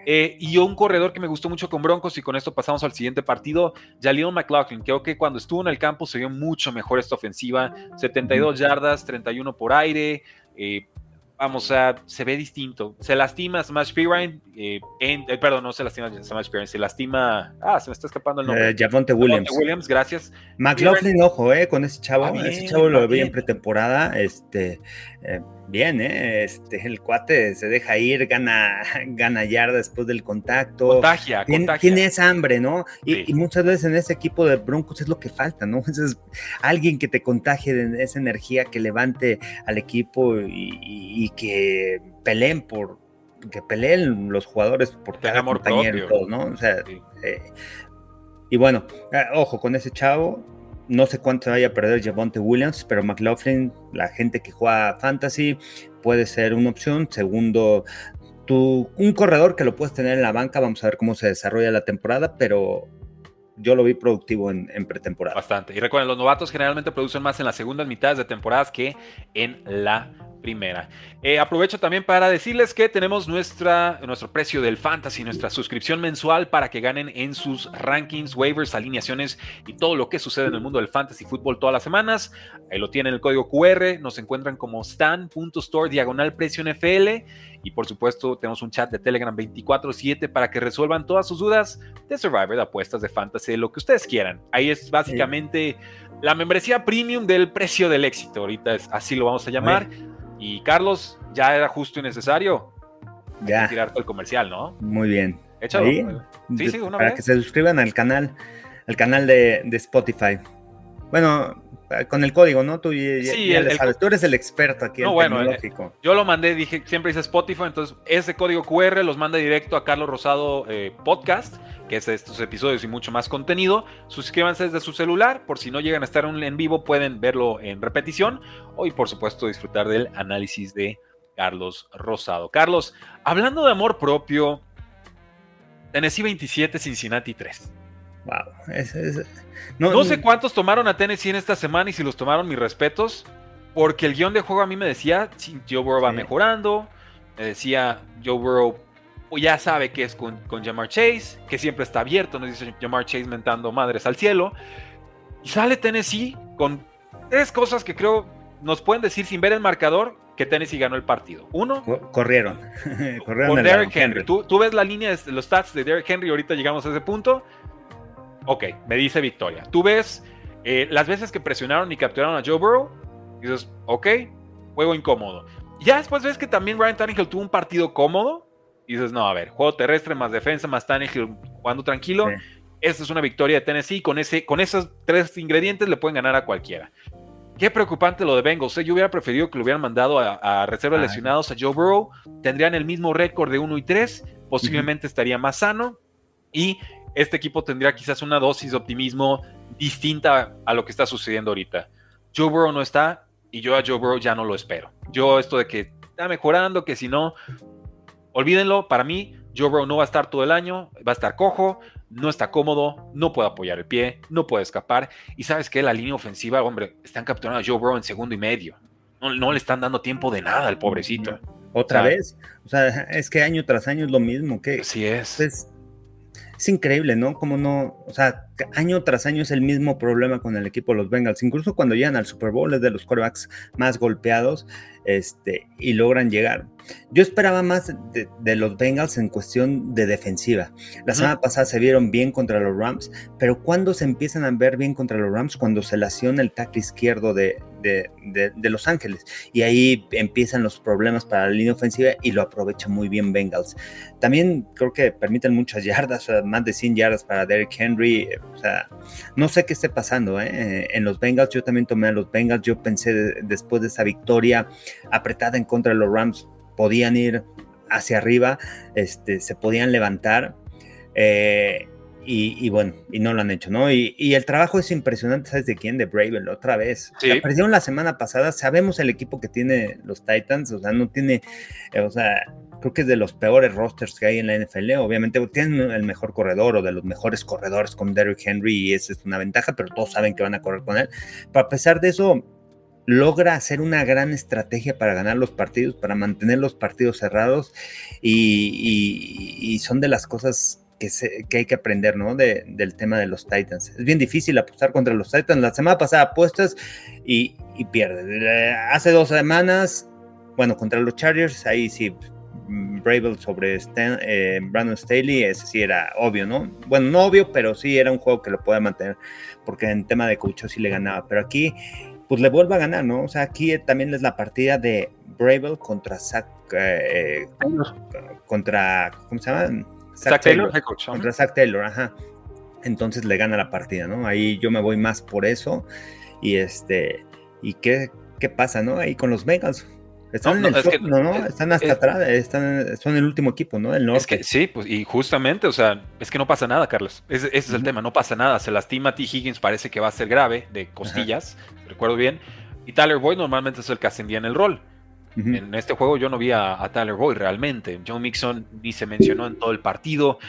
Eh, y un corredor que me gustó mucho con Broncos, y con esto pasamos al siguiente partido, Jaleel McLaughlin. Creo que cuando estuvo en el campo se vio mucho mejor esta ofensiva. 72 yardas, 31 por aire. Eh, vamos, a se ve distinto. Se lastima Smash Pirine, eh, eh, perdón, no se lastima Smash Pirine, se lastima, ah, se me está escapando el nombre. Eh, Javonte Williams. Williams, gracias. McLaughlin, ojo, eh, con ese chavo, ah, ese chavo lo vi en pretemporada, este, eh, bien, ¿eh? Este, el cuate se deja ir, gana, *laughs* gana yarda después del contacto. Contagia, tiene, contagia. Tiene esa hambre, ¿no? Y, muchas veces en ese equipo de Broncos es lo que falta, ¿no? *laughs* Es, alguien que te contagie de esa energía, que levante al equipo y, que peleen por, que peleen los jugadores por cada compañero y todo, ¿no? O sea, eh, y bueno, eh, ojo con ese chavo, no sé cuánto vaya a perder Javonte Williams, pero McLaughlin, la gente que juega fantasy, puede ser una opción. Segundo, tu, un corredor que lo puedes tener en la banca. Vamos a ver cómo se desarrolla la temporada, pero yo lo vi productivo en, en, pretemporada. Bastante. Y recuerden, los novatos generalmente producen más en las segundas mitades de temporadas que en la primera. Eh, aprovecho también para decirles que tenemos nuestra, nuestro precio del fantasy, nuestra suscripción mensual para que ganen en sus rankings, waivers, alineaciones y todo lo que sucede en el mundo del fantasy fútbol todas las semanas. Ahí lo tienen el código QR, nos encuentran como stan.store diagonal precio NFL y por supuesto tenemos un chat de Telegram 24/7 para que resuelvan todas sus dudas de Survivor, de apuestas, de fantasy, lo que ustedes quieran. Ahí es básicamente la membresía premium del precio del éxito, ahorita es, así lo vamos a llamar. Y Carlos, ya era justo y necesario. Ya. Tirar todo el comercial, ¿no? Muy bien. Échalo. Sí, sí, una para que se suscriban al canal, al canal de, de Spotify. Bueno, con el código, ¿no? Tú, sí, tú eres el experto aquí. No, bueno, eh, yo lo mandé, dije, siempre dice Spotify, entonces ese código QR los manda directo a Carlos Rosado eh, Podcast, que es estos episodios y mucho más contenido. Suscríbanse desde su celular, por si no llegan a estar en vivo, pueden verlo en repetición, o y por supuesto disfrutar del análisis de Carlos Rosado. Carlos, hablando de amor propio, Tennessee 27, Cincinnati 3. Wow, no, sé cuántos tomaron a Tennessee en esta semana y si los tomaron, mis respetos, porque el guion de juego a mí me decía, Joe Burrow va mejorando, me decía, Joe Burrow ya sabe que es con, con Jamar Chase, que siempre está abierto, nos dice Jamar Chase mentando madres al cielo, y sale Tennessee con tres cosas que creo nos pueden decir sin ver el marcador que Tennessee ganó el partido. Uno, corrieron. *laughs* corrieron con Derrick Henry. ¿Tú, tú, ves la línea de los stats de Derrick Henry, ahorita llegamos a ese punto. Ok, me dice victoria. Tú ves eh, las veces que presionaron y capturaron a Joe Burrow, y dices, ok, juego incómodo. Ya después ves que también Ryan Tannehill tuvo un partido cómodo, y dices, no, a ver, juego terrestre más defensa más Tannehill jugando tranquilo. Esta es una victoria de Tennessee. Con, ese, con esos tres ingredientes le pueden ganar a cualquiera. Qué preocupante lo de Bengals. ¿eh? Yo hubiera preferido que lo hubieran mandado a, reserva lesionados a Joe Burrow. Tendrían el mismo récord de 1 y 3. Posiblemente estaría más sano. Y este equipo tendría quizás una dosis de optimismo distinta a lo que está sucediendo ahorita. Joe Burrow no está y yo a Joe Burrow ya no lo espero. Yo esto de que está mejorando, que si no, olvídenlo, para mí Joe Burrow no va a estar todo el año, va a estar cojo, no está cómodo, no puede apoyar el pie, no puede escapar. Y sabes que la línea ofensiva, hombre, están capturando a Joe Burrow en segundo y medio. No, le están dando tiempo de nada al pobrecito. Otra vez. O sea, es que año tras año es lo mismo. Que, Así es. Pues, es increíble, ¿no? Como no, o sea, año tras año es el mismo problema con el equipo de los Bengals. Incluso cuando llegan al Super Bowl es de los quarterbacks más golpeados este, y logran llegar. Yo esperaba más de, los Bengals en cuestión de defensiva. La semana pasada se vieron bien contra los Rams, pero cuando se empiezan a ver bien contra los Rams? Cuando se lesiona el tackle izquierdo de, de, Los Ángeles. Y ahí empiezan los problemas para la línea ofensiva y lo aprovecha muy bien Bengals. También creo que permiten muchas *laughs* yardas, más de 100 yardas para Derrick Henry. O sea, no sé qué esté pasando ¿eh? en los Bengals. Yo también tomé a los Bengals. Yo pensé después de esa victoria apretada en contra de los Rams, podían ir hacia arriba, este, se podían levantar. Eh, y, bueno, y no lo han hecho, ¿no? Y, el trabajo es impresionante, ¿sabes de quién? De Bravel, otra vez. Sí. perdieron la semana pasada, sabemos el equipo que tiene los Titans, o sea, no tiene, eh, o sea, creo que es de los peores rosters que hay en la NFL. Obviamente tienen el mejor corredor o de los mejores corredores con Derrick Henry y esa es una ventaja, pero todos saben que van a correr con él. Pero a pesar de eso, logra hacer una gran estrategia para ganar los partidos, para mantener los partidos cerrados y son de las cosas que, hay que aprender, ¿no? del tema de los Titans. Es bien difícil apostar contra los Titans. La semana pasada apuestas y, y pierdes. Eh, hace dos semanas, bueno, contra los Chargers, ahí sí, mm, Bravel sobre eh, Brandon Staley, ese sí era obvio, ¿no? Bueno, no obvio, pero sí era un juego que lo puede mantener, porque en tema de coach sí le ganaba. Pero aquí, pues le vuelve a ganar, ¿no? O sea, aquí también es la partida de Bravel contra Zach, eh, contra, ¿cómo se llama? Zach, Taylor, contra Zach Taylor, ajá. Entonces le gana la partida, ¿no? Ahí yo me voy más por eso. Y este, ¿y qué, qué pasa, no? Ahí con los Bengals. Están, no, no, están hasta atrás, están, son el último equipo, ¿no? El norte. Es que sí, pues, y justamente, o sea, es que no pasa nada, Carlos. Ese, es el tema, no pasa nada. Se lastima T. Higgins, parece que va a ser grave, de costillas, recuerdo bien. Y Tyler Boyd normalmente es el que ascendía en el rol. En este juego yo no vi a, Tyler Boyd realmente. John Mixon ni se mencionó en todo el partido.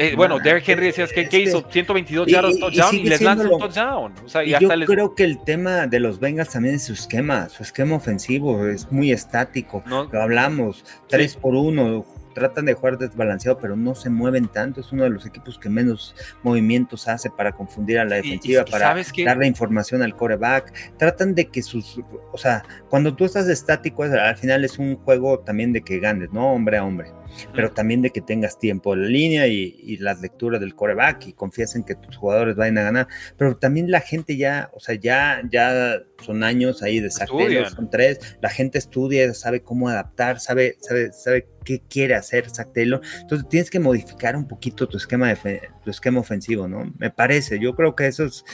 Eh, bueno, Derrick Henry decías que, hizo 122 yardas touchdown y, les lanza un touchdown. yo creo que el tema de los Bengals también es su esquema, su esquema ofensivo es muy estático. Lo hablamos, 3 por 1, tratan de jugar desbalanceado, pero no se mueven tanto. Es uno de los equipos que menos movimientos hace para confundir a la defensiva, para darle información al coreback. Tratan de que sus, o sea, cuando tú estás estático, al final es un juego también de que ganes, ¿no? Hombre a hombre pero también de que tengas tiempo en la línea y, las lecturas del coreback y confías en que tus jugadores vayan a ganar. Pero también la gente ya, o sea, ya, ya son años ahí de saqueo, son tres, la gente estudia, sabe cómo adaptar, sabe, sabe, sabe qué quiere hacer Zach Taylor. Entonces tienes que modificar un poquito tu esquema, de, tu esquema ofensivo, ¿no? Me parece, yo creo que eso es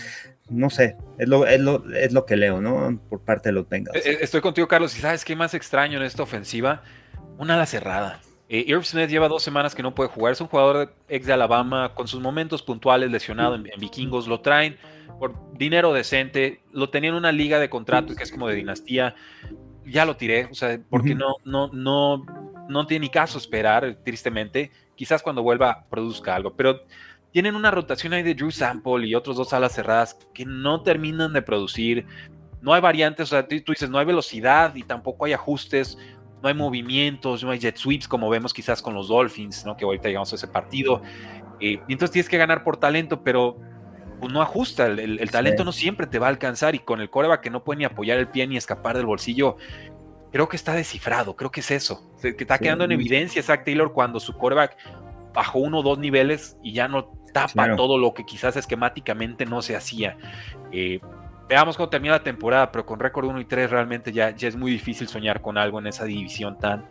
no sé, es lo, es lo, es lo que leo, ¿no? Por parte de los Bengals. E, e, estoy contigo, Carlos. ¿Y sabes qué más extraño en esta ofensiva? Una ala cerrada. Eh, Irv Smith lleva dos semanas que no puede jugar. Es un jugador ex de Alabama con sus momentos puntuales lesionado en, vikingos. Lo traen por dinero decente. Lo tenía en una liga de contratos que es como de dinastía. Ya lo tiré, o sea, porque no, no, no, no tiene ni caso esperar, tristemente. Quizás cuando vuelva produzca algo. Pero tienen una rotación ahí de Drew Sample y otros dos alas cerradas que no terminan de producir. No hay variantes, o sea, tú dices, no hay velocidad y tampoco hay ajustes no hay movimientos, no hay jet sweeps como vemos quizás con los Dolphins, ¿no? que ahorita llegamos a ese partido. Eh, y entonces tienes que ganar por talento, pero pues, no ajusta, el, talento no siempre te va a alcanzar y con el coreback que no puede ni apoyar el pie ni escapar del bolsillo, creo que está descifrado, creo que es eso, que está quedando en evidencia Zach Taylor cuando su coreback bajó uno o dos niveles y ya no tapa todo lo que quizás esquemáticamente no se hacía. Eh, Veamos cómo termina la temporada, pero con récord 1 y 3 realmente ya, ya es muy difícil soñar con algo en esa división tan,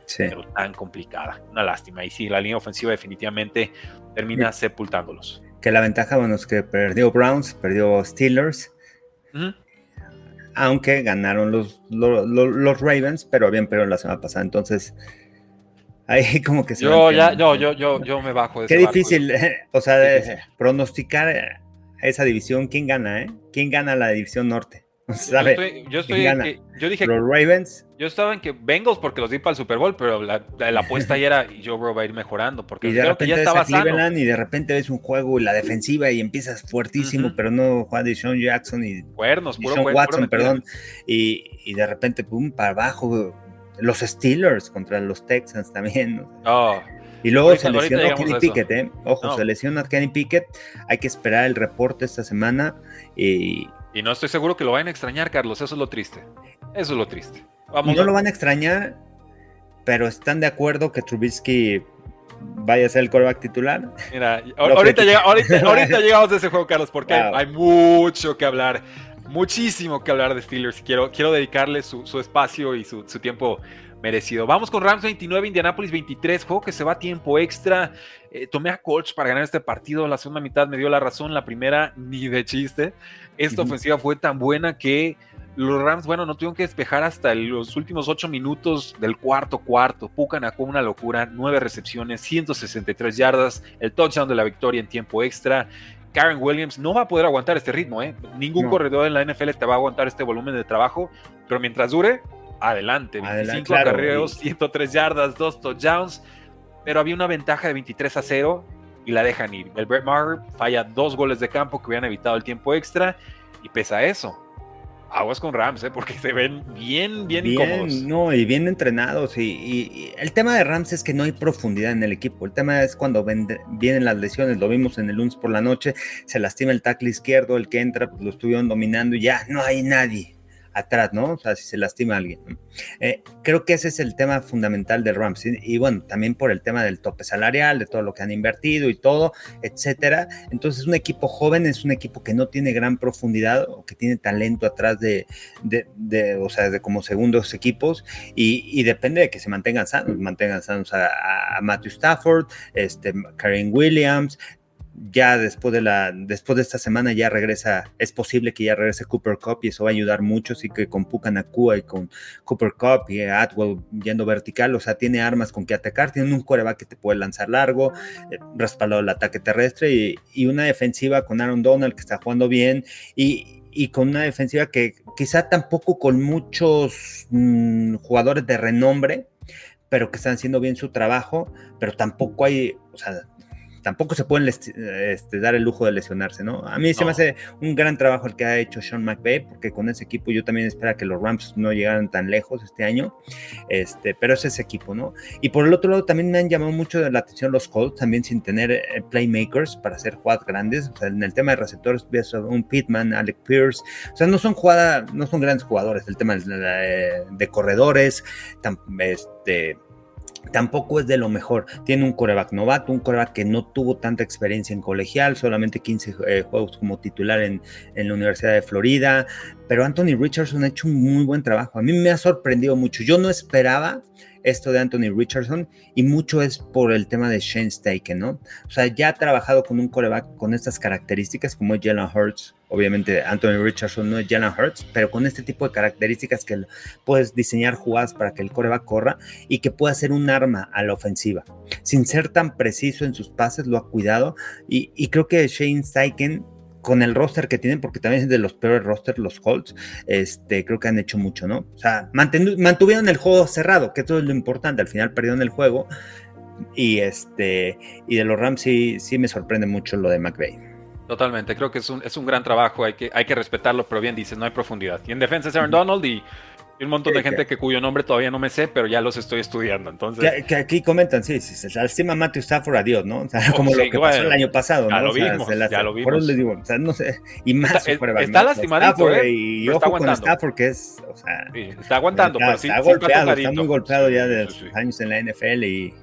tan complicada. Una lástima. Y sí, la línea ofensiva definitivamente termina sepultándolos. Que la ventaja, bueno, es que perdió Browns, perdió Steelers. Aunque ganaron los, los, Ravens, pero bien, pero la semana pasada. Entonces, ahí *laughs* como que se. Yo ya, yo, yo, yo, yo me bajo de Qué difícil, *laughs* o sea, pronosticar esa división, ¿quién gana, eh? ¿Quién gana la división norte? *laughs* Yo estoy, que, yo dije los Ravens. Yo estaba en que Bengals porque los di para el Super Bowl, pero la, apuesta ya era y Joe Burrow va a ir mejorando porque y de repente ya estaba sano. y de repente ves un juego y la defensiva y empiezas fuertísimo, pero no juega de Sean Jackson y cuernos, puro, Sean Watson, perdón, y, y, de repente pum para abajo los Steelers contra los Texans también. Oh. Y luego se lesionó Kenny Pickett, ¿eh? Ojo, se lesiona Kenny Pickett. Hay que esperar el reporte esta semana. Y... y no estoy seguro que lo vayan a extrañar, Carlos. Eso es lo triste. Eso es lo triste. Vamos no lo van a extrañar, pero están de acuerdo que Trubisky vaya a ser el quarterback titular. Mira, *laughs* ahorita, *laughs* llegamos a ese juego, Carlos, porque hay, mucho que hablar. Muchísimo que hablar de Steelers. Quiero, quiero dedicarle su, espacio y su, su tiempo merecido. Vamos con Rams 29, Indianapolis 23, juego que se va a tiempo extra. Eh, tomé a Colts para ganar este partido. La segunda mitad me dio la razón, la primera *laughs* ni de chiste. Esta ofensiva fue tan buena que los Rams, bueno, no tuvieron que despejar hasta los últimos ocho minutos del cuarto cuarto. con una locura, nueve recepciones, 163 yardas, el touchdown de la victoria en tiempo extra. Karen Williams no va a poder aguantar este ritmo, ¿eh? Ningún corredor en la NFL te va a aguantar este volumen de trabajo, pero mientras dure, adelante. 25 acarreos, 103 yardas, 2 touchdowns, pero había una ventaja de 23 a 0 y la dejan ir. El Brett Maher falla dos goles de campo que hubieran evitado el tiempo extra y pese a eso, aguas con Rams, ¿eh? porque se ven bien, bien, incómodos. No, y bien entrenados. Y, el tema de Rams es que no hay profundidad en el equipo. El tema es cuando vienen las lesiones, lo vimos en el lunes por la noche, se lastima el tackle izquierdo, el que entra, pues lo estuvieron dominando y ya no hay nadie atrás, ¿no? O sea, si se lastima a alguien. Eh, creo que ese es el tema fundamental de Rams. Y, bueno, también por el tema del tope salarial, de todo lo que han invertido y todo, etcétera. Entonces, un equipo joven es un equipo que no tiene gran profundidad o que tiene talento atrás de, de, o sea, de como segundos equipos y, depende de que se mantengan sanos, mantengan sanos a, a Matthew Stafford, este, Karen Williams, ya después de la después de esta semana ya regresa, es posible que ya regrese Cooper Cup y eso va a ayudar mucho, así que con Puka Nakua y con Cooper Cup y Atwell yendo vertical, o sea, tiene armas con que atacar, tiene un coreback que te puede lanzar largo, eh, respaldado el ataque terrestre y, una defensiva con Aaron Donald que está jugando bien y, con una defensiva que quizá tampoco con muchos mm, jugadores de renombre, pero que están haciendo bien su trabajo, pero tampoco hay, o sea, tampoco se pueden este, dar el lujo de lesionarse, ¿no? A mí se me hace un gran trabajo el que ha hecho Sean McVay, porque con ese equipo yo también espero que los Rams no llegaran tan lejos este año, este, pero es ese equipo, ¿no? Y por el otro lado también me han llamado mucho la atención los Colts, también sin tener eh, playmakers para hacer jugadas grandes, o sea, en el tema de receptores, un Pittman, Alec Pierce, o sea, no son jugadas, no son grandes jugadores, el tema de, de corredores, este tampoco es de lo mejor. Tiene un coreback novato, un coreback que no tuvo tanta experiencia en colegial, solamente 15 eh, juegos como titular en, la Universidad de Florida, pero Anthony Richardson ha hecho un muy buen trabajo. A mí me ha sorprendido mucho. Yo no esperaba esto de Anthony Richardson y mucho es por el tema de Shane Steichen, ¿no? O sea, ya ha trabajado con un coreback con estas características como Jalen Hurts, obviamente Anthony Richardson no es Jalen Hurts, pero con este tipo de características que puedes diseñar jugadas para que el coreback corra y que pueda ser un arma a la ofensiva. Sin ser tan preciso en sus pases, lo ha cuidado y, y creo que Shane Steichen con el roster que tienen, porque también es de los peores rosters, los Colts, este, creo que han hecho mucho, ¿no? O sea, mantuvieron el juego cerrado, que eso es lo importante, al final perdieron el juego, y este, y de los Rams sí, sí me sorprende mucho lo de McVay. Totalmente, creo que es un, es un gran trabajo, hay que, hay que respetarlo, pero bien dices, no hay profundidad. Y en defensa es Aaron Donald y un montón de gente que cuyo nombre todavía no me sé, pero ya los estoy estudiando. Entonces, que, aquí comentan, sí, sí, se lastima Matthew Stafford, adiós, ¿no? *laughs* O sea, como lo que pasó el año pasado, ya ¿no? Lo vimos, ya lo vimos. Por eso les digo, o sea, no sé, y más está, está lastimadito, ¿eh? Y ojo con Stafford, que es, o sea, sí, está aguantando, está, pero sí, está sí golpeado, está, muy golpeado ya de sus años en la NFL y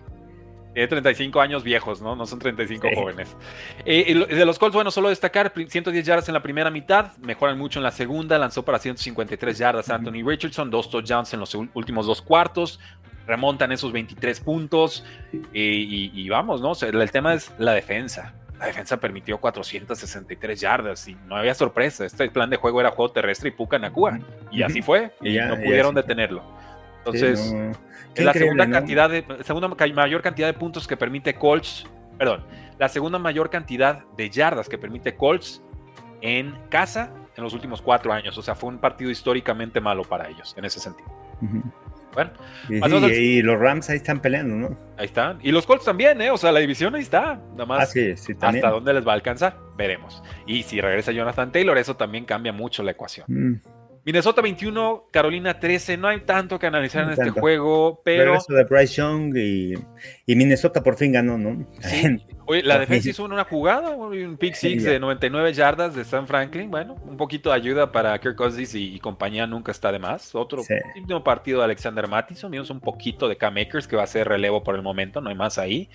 tiene 35 años viejos, ¿no? No son 35 jóvenes. Eh, de los Colts, bueno, solo destacar 110 yardas en la primera mitad, mejoran mucho en la segunda, lanzó para 153 yardas Anthony Richardson, dos touchdowns en los últimos dos cuartos, remontan esos 23 puntos eh, y, vamos, ¿no? el tema es la defensa. La defensa permitió 463 yardas y no había sorpresa. Este plan de juego era juego terrestre y Puka Nakua. Y así fue. *laughs* Y, no pudieron detenerlo. Entonces, es la segunda cantidad de segunda mayor cantidad de puntos que permite Colts, perdón, la segunda mayor cantidad de yardas que permite Colts en casa en los últimos cuatro años. O sea, fue un partido históricamente malo para ellos en ese sentido. Bueno, y, los Rams ahí están peleando, ¿no? Ahí están. Y los Colts también, ¿eh? O sea, la división ahí está. Nada más. Ah, sí, sí, hasta dónde les va a alcanzar, veremos. Y si regresa Jonathan Taylor, eso también cambia mucho la ecuación. Mm. Minnesota 21, Carolina 13. No hay tanto que analizar en este juego, pero. Regreso de Bryce Young y, Minnesota por fin ganó, ¿no? Sí. *laughs* Oye, la defensa hizo una jugada, un pick six de 99 yardas de Sam Franklin. Bueno, un poquito de ayuda para Kirk Cousins y, compañía nunca está de más. Otro último partido de Alexander Mattison. Vimos un poquito de Cam Akers que va a ser relevo por el momento, no hay más ahí.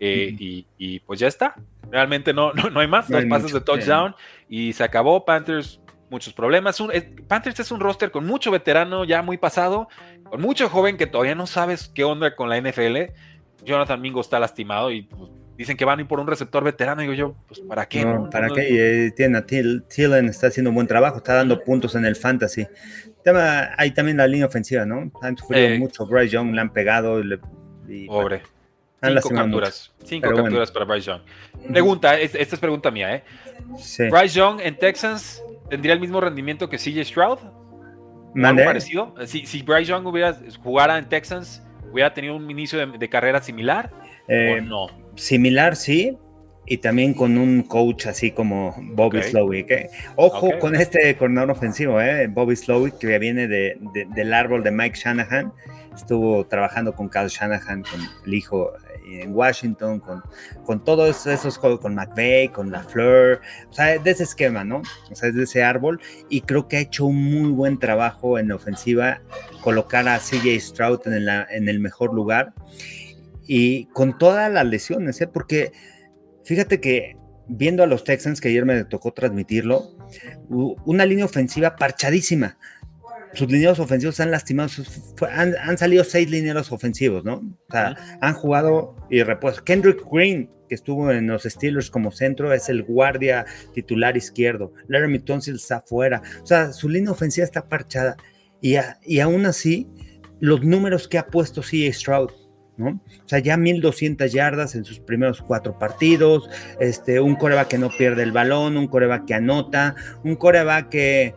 Eh, y, pues ya está. Realmente no, *laughs* no, hay más. Dos pases de touchdown y se acabó. Panthers muchos problemas. Panthers es un roster con mucho veterano ya muy pasado, con mucho joven que todavía no sabes qué onda con la NFL. Jonathan Mingo está lastimado y pues, dicen que van a ir por un receptor veterano. Digo yo, pues ¿para qué? ¿Para qué? Eh, tiene a Tillen, está haciendo un buen trabajo, está dando puntos en el fantasy. Tema, hay también la línea ofensiva, ¿no? Han sufrido mucho. Bryce Young le han pegado. Pobre. Cinco capturas. Cinco capturas para Bryce Young. Pregunta, esta es pregunta mía, ¿eh? Bryce Young en Texans ¿Tendría el mismo rendimiento que CJ Stroud? ¿Algo parecido? Si, si Bryce Young hubiera jugara en Texans, ¿hubiera tenido un inicio de, carrera similar? ¿O eh, no? Similar, sí. Y también con un coach así como Bobby Slowick. ¿eh? Ojo con este coordinador ofensivo, ¿eh? Bobby Slowick, que viene de, del árbol de Mike Shanahan. Estuvo trabajando con Kyle Shanahan, con el hijo en Washington, con, con todos esos juegos, con McVeigh, con LaFleur, o sea, de ese esquema, ¿no? O sea, de ese árbol, y creo que ha hecho un muy buen trabajo en la ofensiva, colocar a CJ Stroud en, en el mejor lugar, y con todas las lesiones, ¿eh? Porque fíjate que viendo a los Texans, que ayer me tocó transmitirlo, una línea ofensiva parchadísima sus lineros ofensivos han lastimado, han, salido seis lineros ofensivos, ¿no? O sea, han jugado y repuesto. Kendrick Green, que estuvo en los Steelers como centro, es el guardia titular izquierdo. Laramie Tunsil está afuera. O sea, su línea ofensiva está parchada. Y, y aún así, los números que ha puesto C.A. Stroud, ¿no? O sea, ya 1200 yardas en sus primeros cuatro partidos, este, un coreback que no pierde el balón, un coreback que anota, un coreback que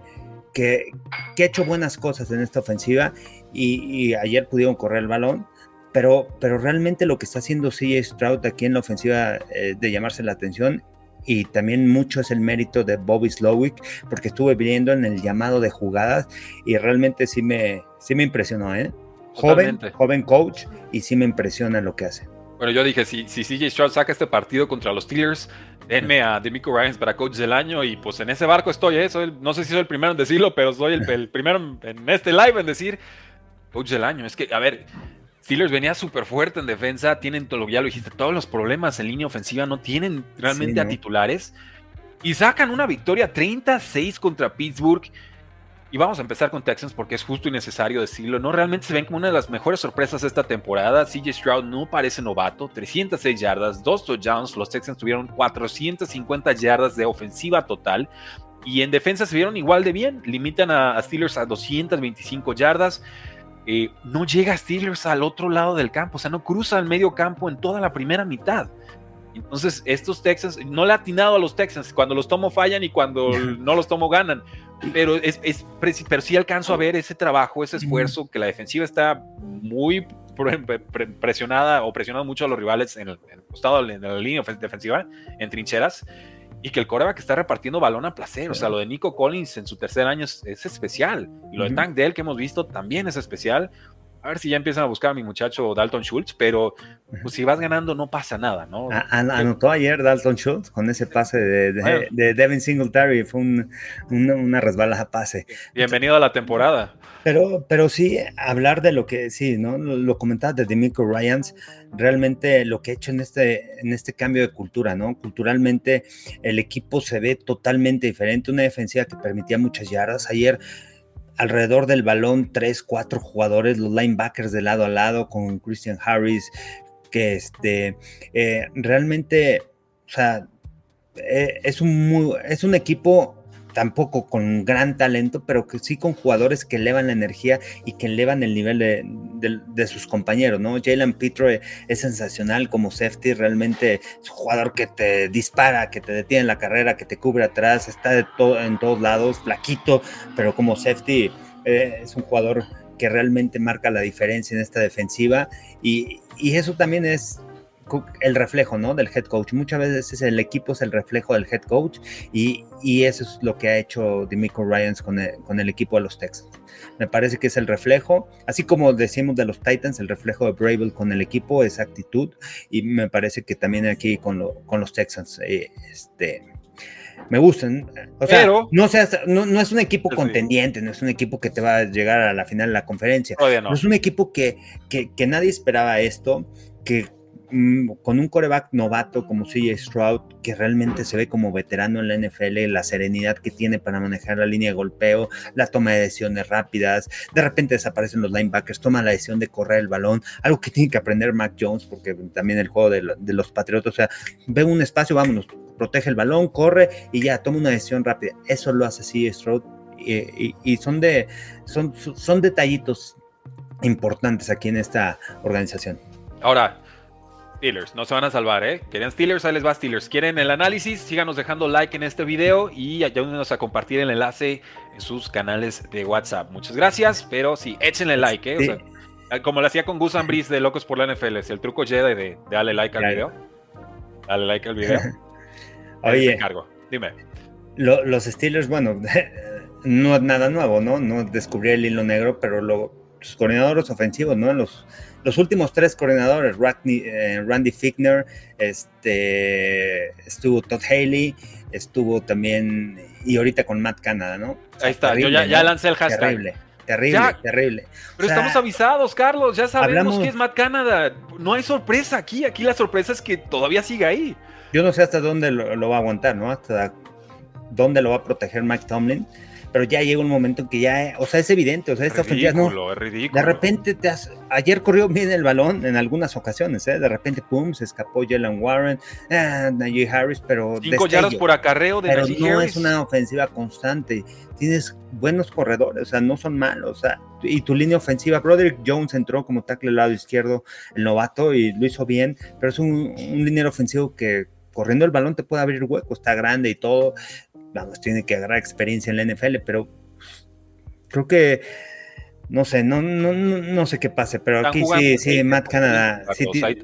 que, ha hecho buenas cosas en esta ofensiva y, ayer pudieron correr el balón, pero, pero realmente lo que está haciendo CJ Stroud aquí en la ofensiva eh, de llamarse la atención y también mucho es el mérito de Bobby Slowick porque estuve viendo en el llamado de jugadas y realmente sí me, sí me impresionó, ¿eh? Joven, joven coach y sí me impresiona lo que hace. Bueno, yo dije, si, si CJ Stroud saca este partido contra los Steelers, denme a Demico Ryans para coach del año y pues en ese barco estoy, ¿eh? no sé si soy el primero en decirlo, pero soy el, primero en, este live en decir coach del año. Es que, a ver, Steelers venía súper fuerte en defensa, tienen, todo, ya lo dijiste, todos los problemas en línea ofensiva, no tienen realmente a titulares y sacan una victoria 36 contra Pittsburgh Y vamos a empezar con Texans porque es justo y necesario decirlo. No realmente se ven como una de las mejores sorpresas de esta temporada. CJ Stroud no parece novato. 306 yardas, 2 touchdowns. Los Texans tuvieron 450 yardas de ofensiva total. Y en defensa se vieron igual de bien. Limitan a, Steelers a 225 yardas. Eh, no llega Steelers al otro lado del campo. O sea, no cruza el medio campo en toda la primera mitad. Entonces, estos Texans, no le ha atinado a los Texans. Cuando los tomo fallan y cuando *laughs* no los tomo ganan. Pero, es, pero sí alcanzo a ver ese trabajo, ese esfuerzo, que la defensiva está muy presionada o presionando mucho a los rivales en el, costado, en la línea defensiva, en trincheras y que el coreback está repartiendo balón a placer. O sea, lo de Nico Collins en su tercer año es, especial. Y lo de Tank Dell que hemos visto también es especial a ver si ya empiezan a buscar a mi muchacho Dalton Schultz, pero pues, si vas ganando no pasa nada, ¿no? Anotó ayer Dalton Schultz con ese pase de, Devin Singletary, fue una resbalada pase. Bienvenido a la temporada. Pero, pero sí, hablar de lo que, sí, ¿no? Lo, lo comentabas de Demico Ryans, realmente lo que ha hecho en este, en este cambio de cultura, ¿no? Culturalmente el equipo se ve totalmente diferente, una defensiva que permitía muchas yardas. Ayer alrededor del balón tres, cuatro jugadores, los linebackers de lado a lado con Christian Harris, que este, eh, realmente, o sea, eh, es, un es un equipo tampoco con gran talento, pero que sí con jugadores que elevan la energía y que elevan el nivel de, sus compañeros, ¿no? Jalen Petro es sensacional como safety, realmente es un jugador que te dispara, que te detiene la carrera, que te cubre atrás, está de todo en todos lados, flaquito, pero como safety eh, es un jugador que realmente marca la diferencia en esta defensiva y, y eso también es el reflejo, ¿no? Del head coach. Muchas veces el equipo es el reflejo del head coach y, eso es lo que ha hecho Demico Ryans con el, con el equipo de los Texans. Me parece que es el reflejo, así como decimos de los Titans, el reflejo de Bravel con el equipo, esa actitud y me parece que también aquí con, con los Texans, eh, este, me gustan. O sea, no, no, es un equipo contendiente, no es un equipo que te va a llegar a la final de la conferencia. no. Es un equipo que, que, que nadie esperaba esto, que con un coreback novato como CJ Stroud, que realmente se ve como veterano en la NFL, la serenidad que tiene para manejar la línea de golpeo, la toma de decisiones rápidas, de repente desaparecen los linebackers, toma la decisión de correr el balón, algo que tiene que aprender Mac Jones, porque también el juego de, los Patriotas, o sea, ve un espacio, vámonos, protege el balón, corre y ya, toma una decisión rápida. Eso lo hace CJ Stroud y, son, de, son, son detallitos importantes aquí en esta organización. Ahora, Steelers, no se van a salvar, ¿eh? Querían Steelers, ahí les va Steelers. ¿Quieren el análisis? Síganos dejando like en este video y ayúdenos a compartir el enlace en sus canales de WhatsApp. Muchas gracias, pero sí, échenle like, ¿eh? como lo hacía con Gus Ambris de Locos por la NFL, es el truco Jedi de, darle like al video. Dale like al video. *laughs* Oye, cargo. dime. los Steelers, bueno, *laughs* no es nada nuevo, ¿no? No descubrí el hilo negro, pero los coordinadores ofensivos, ¿no? Los los últimos tres coordinadores, eh, Randy, Fickner, este, estuvo Todd Haley, estuvo también, y ahorita con Matt Canada, ¿no? Ahí está, yo ya, lancé el hashtag. Terrible. Terrible, terrible. Pero estamos avisados, Carlos, ya sabemos que es Matt Canada. No hay sorpresa aquí, aquí la sorpresa es que todavía sigue ahí. Yo no sé hasta dónde lo, lo va a aguantar, ¿no? Hasta dónde lo va a proteger Mike Tomlin pero ya llega un momento en que ya, o sea, es evidente, o sea, esta ofensiva no. Es ridículo. De repente te has, ayer corrió bien el balón en algunas ocasiones, ¿eh? De repente, pum, se escapó Jalen Warren, eh, Najee Harris, pero. Cinco yardas por acarreo de Pero no es una ofensiva constante. Tienes buenos corredores, o sea, no son malos, o sea, y tu línea ofensiva, Broderick Jones entró como tackle al lado izquierdo, el novato, y lo hizo bien, pero es un, un liniero ofensivo que corriendo el balón te puede abrir hueco, está grande y todo vamos, tiene que agarrar experiencia en la NFL, pero creo que no sé, no, no, no, sé qué pase, pero aquí sí, sí, Matt Canada,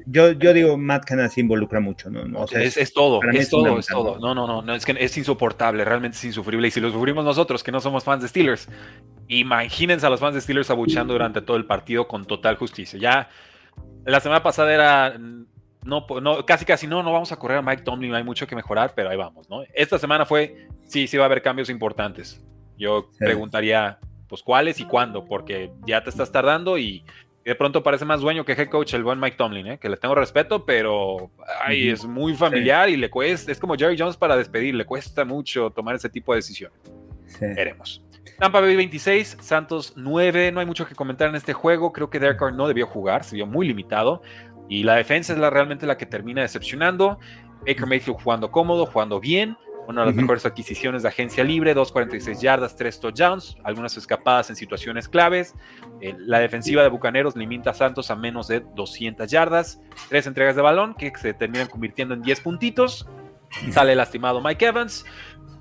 yo, yo digo, Matt Canada se involucra mucho, ¿no? no es, todo, es, todo, es todo. No, no, no, no, es que es insoportable, realmente es insufrible. Y si lo sufrimos nosotros, que no somos fans de Steelers, imagínense a los fans de Steelers abuchando durante todo el partido con total justicia. Ya la semana pasada era no, no, casi casi no, no vamos a correr a Mike Tomlin, hay mucho que mejorar, pero ahí vamos, ¿no? Esta semana fue, sí, sí va a haber cambios importantes. Yo preguntaría, pues, ¿cuáles y cuándo? Porque ya te estás tardando y de pronto parece más dueño que head coach el buen Mike Tomlin, ¿eh? que le tengo respeto, pero ay, es muy familiar y le cuesta, es como Jerry Jones para despedir, le cuesta mucho tomar ese tipo de decisiones. Veremos. Tampa Bay 26, Santos 9. No hay mucho que comentar en este juego. Creo que Derek Carr no debió jugar, se vio muy limitado. Y la defensa es la, realmente la que termina decepcionando. Baker Mayfield jugando cómodo, jugando bien. Una de las mejores adquisiciones de agencia libre, 2.46 yardas, 3 touchdowns, algunas escapadas en situaciones claves. Eh, la defensiva de Bucaneros limita a Santos a menos de 200 yardas, tres entregas de balón que se terminan convirtiendo en 10 puntitos. Sale lastimado Mike Evans.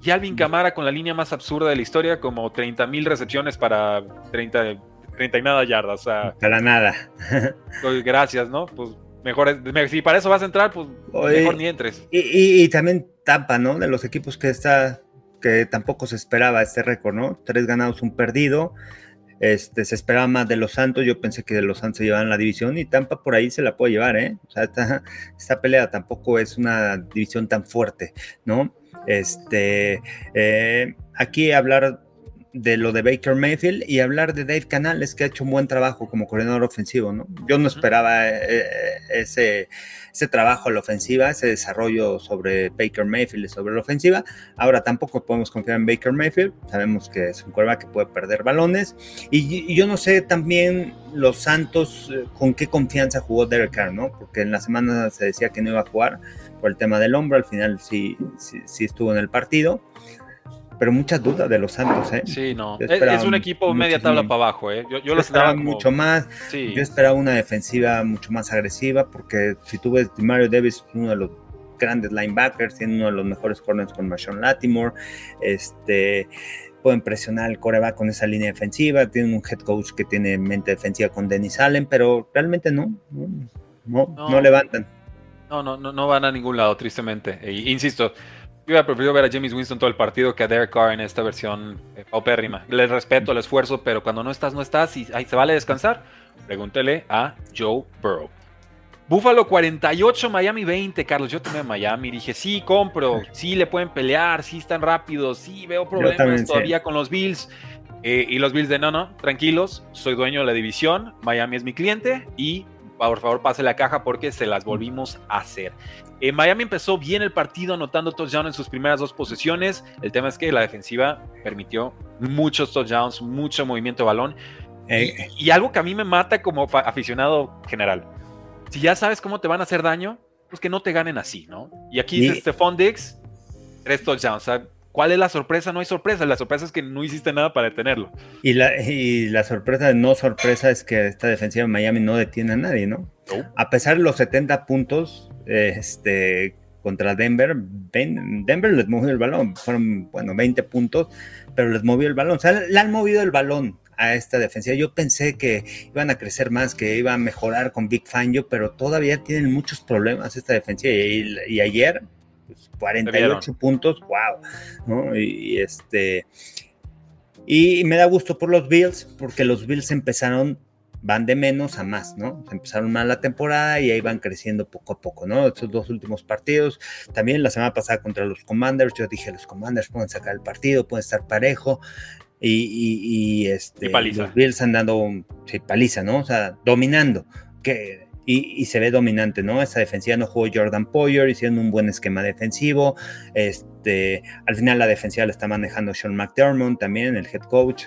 Y Alvin Camara con la línea más absurda de la historia, como 30 mil recepciones para 30, 30 y nada yardas. para nada. Pues, gracias, ¿no? Pues mejor, si para eso vas a entrar, pues mejor ni entres. Y, también Tampa, ¿no? De los equipos que está, que tampoco se esperaba este récord, ¿no? Tres ganados, un perdido. Este, se esperaba más de los Santos, yo pensé que de los Santos se llevaban la división y Tampa por ahí se la puede llevar, ¿eh? O sea, esta, esta pelea tampoco es una división tan fuerte, ¿no? Este, eh, aquí hablar de lo de Baker Mayfield y hablar de Dave Canales, que ha hecho un buen trabajo como coordinador ofensivo, ¿no? Yo no esperaba eh, eh, ese, ese trabajo a la ofensiva, ese desarrollo sobre Baker Mayfield y sobre la ofensiva. Ahora tampoco podemos confiar en Baker Mayfield, sabemos que es un quarterback que puede perder balones. Y, yo no sé también los Santos eh, con qué confianza jugó Derek Carr, ¿no? Porque en la semana se decía que no iba a jugar por el tema del hombro, al final sí, sí, sí estuvo en el partido pero muchas dudas de los Santos, ¿eh? Sí, no. Es, un equipo media tabla para abajo, ¿eh? Yo, lo esperaba mucho más. Yo esperaba una defensiva mucho más agresiva, porque si tú ves, Mario Davis uno de los grandes linebackers, tiene uno de los mejores corners con Marshawn Latimore, este pueden presionar el coreback con esa línea defensiva, tienen un head coach que tiene mente defensiva con Dennis Allen, pero realmente no, no, no, levantan. No, no, no, no van a ningún lado, tristemente. E, insisto, yo hubiera preferido ver a James Winston todo el partido que a Derek Carr en esta versión eh, paupérrima. Les respeto el esfuerzo, pero cuando no estás, no estás y ahí se vale descansar. Pregúntele a Joe Burrow. Buffalo 48, Miami 20, Carlos. Yo tomé a Miami, dije, sí, compro, sí le pueden pelear, sí están rápidos, sí veo problemas todavía con los Bills. Eh, y los Bills de no, no, tranquilos, soy dueño de la división, Miami es mi cliente y por favor pase la caja porque se las volvimos a hacer. Eh, Miami empezó bien el partido anotando touchdown en sus primeras dos posesiones. El tema es que la defensiva permitió muchos touchdowns, mucho movimiento de balón. Eh, y, algo que a mí me mata como aficionado general. Si ya sabes cómo te van a hacer daño, pues que no te ganen así, ¿no? Y aquí dice Stephon Diggs, tres touchdowns. ¿Cuál es la sorpresa? No hay sorpresa. La sorpresa es que no hiciste nada para detenerlo. Y la, y la sorpresa de no sorpresa es que esta defensiva de Miami no detiene a nadie, ¿no? A pesar de los 70 puntos, este, contra Denver, Denver les movió el balón, fueron, bueno, 20 puntos, pero les movió el balón, o sea, le han movido el balón a esta defensiva. Yo pensé que iban a crecer más, que iban a mejorar con Big Fangio, pero todavía tienen muchos problemas esta defensiva. Y, ayer, 48 pues, puntos, wow, ¿no? Y, este. Y me da gusto por los Bills, porque los Bills empezaron van de menos a más, ¿no? Empezaron mal la temporada y ahí van creciendo poco a poco, ¿no? Estos dos últimos partidos, también la semana pasada contra los Commanders, yo dije, los Commanders pueden sacar el partido, pueden estar parejo, y, este, los Bills han dado un, paliza, ¿no? O sea, dominando, que y, se ve dominante, ¿no? Esa defensiva no jugó Jordan Poyer, hicieron un buen esquema defensivo. Este, al final la defensiva la está manejando Sean McDermott también, el head coach,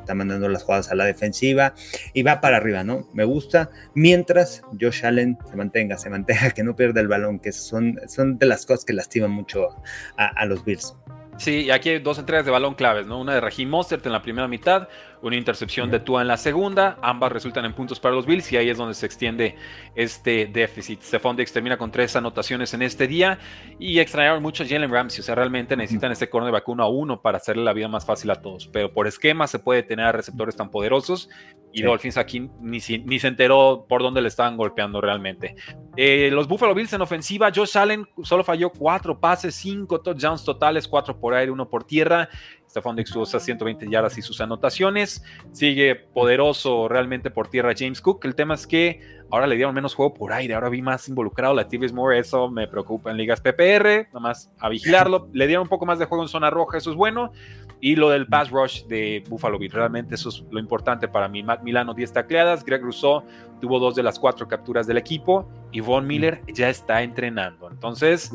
está mandando las jugadas a la defensiva y va para arriba, ¿no? Me gusta. Mientras Josh Allen se mantenga, se mantenga, *laughs* que no pierda el balón, que son, son de las cosas que lastiman mucho a, los Bills. Sí, aquí hay dos entregas de balón claves, ¿no? Una de Raheem Mostert en la primera mitad, una intercepción de Tua en la segunda, ambas resultan en puntos para los Bills y ahí es donde se extiende este déficit. Stephon Diggs termina con tres anotaciones en este día y extrañaron mucho a Jalen Ramsey, o sea, realmente necesitan ese cornerback uno a uno para hacerle la vida más fácil a todos, pero por esquema se puede tener a receptores tan poderosos y Dolphins aquí ni, ni, se enteró por dónde le estaban golpeando realmente. Eh, los Buffalo Bills en ofensiva, Josh Allen solo falló cuatro pases, cinco touchdowns totales, cuatro por aire, uno por tierra. Stephon Diggs tuvo 120 yardas y sus anotaciones. Sigue poderoso realmente por tierra James Cook. El tema es que ahora le dieron menos juego por aire. Ahora vi más involucrado la Tivis Moore. Eso me preocupa en ligas PPR. Nada más a vigilarlo. *laughs* Le dieron un poco más de juego en zona roja. Eso es bueno. Y lo del pass rush de Buffalo Bill. Realmente eso es lo importante para mí. Matt Milano 10 tacleadas. Greg Rousseau tuvo dos de las cuatro capturas del equipo. Y Von Miller ya está entrenando. Entonces,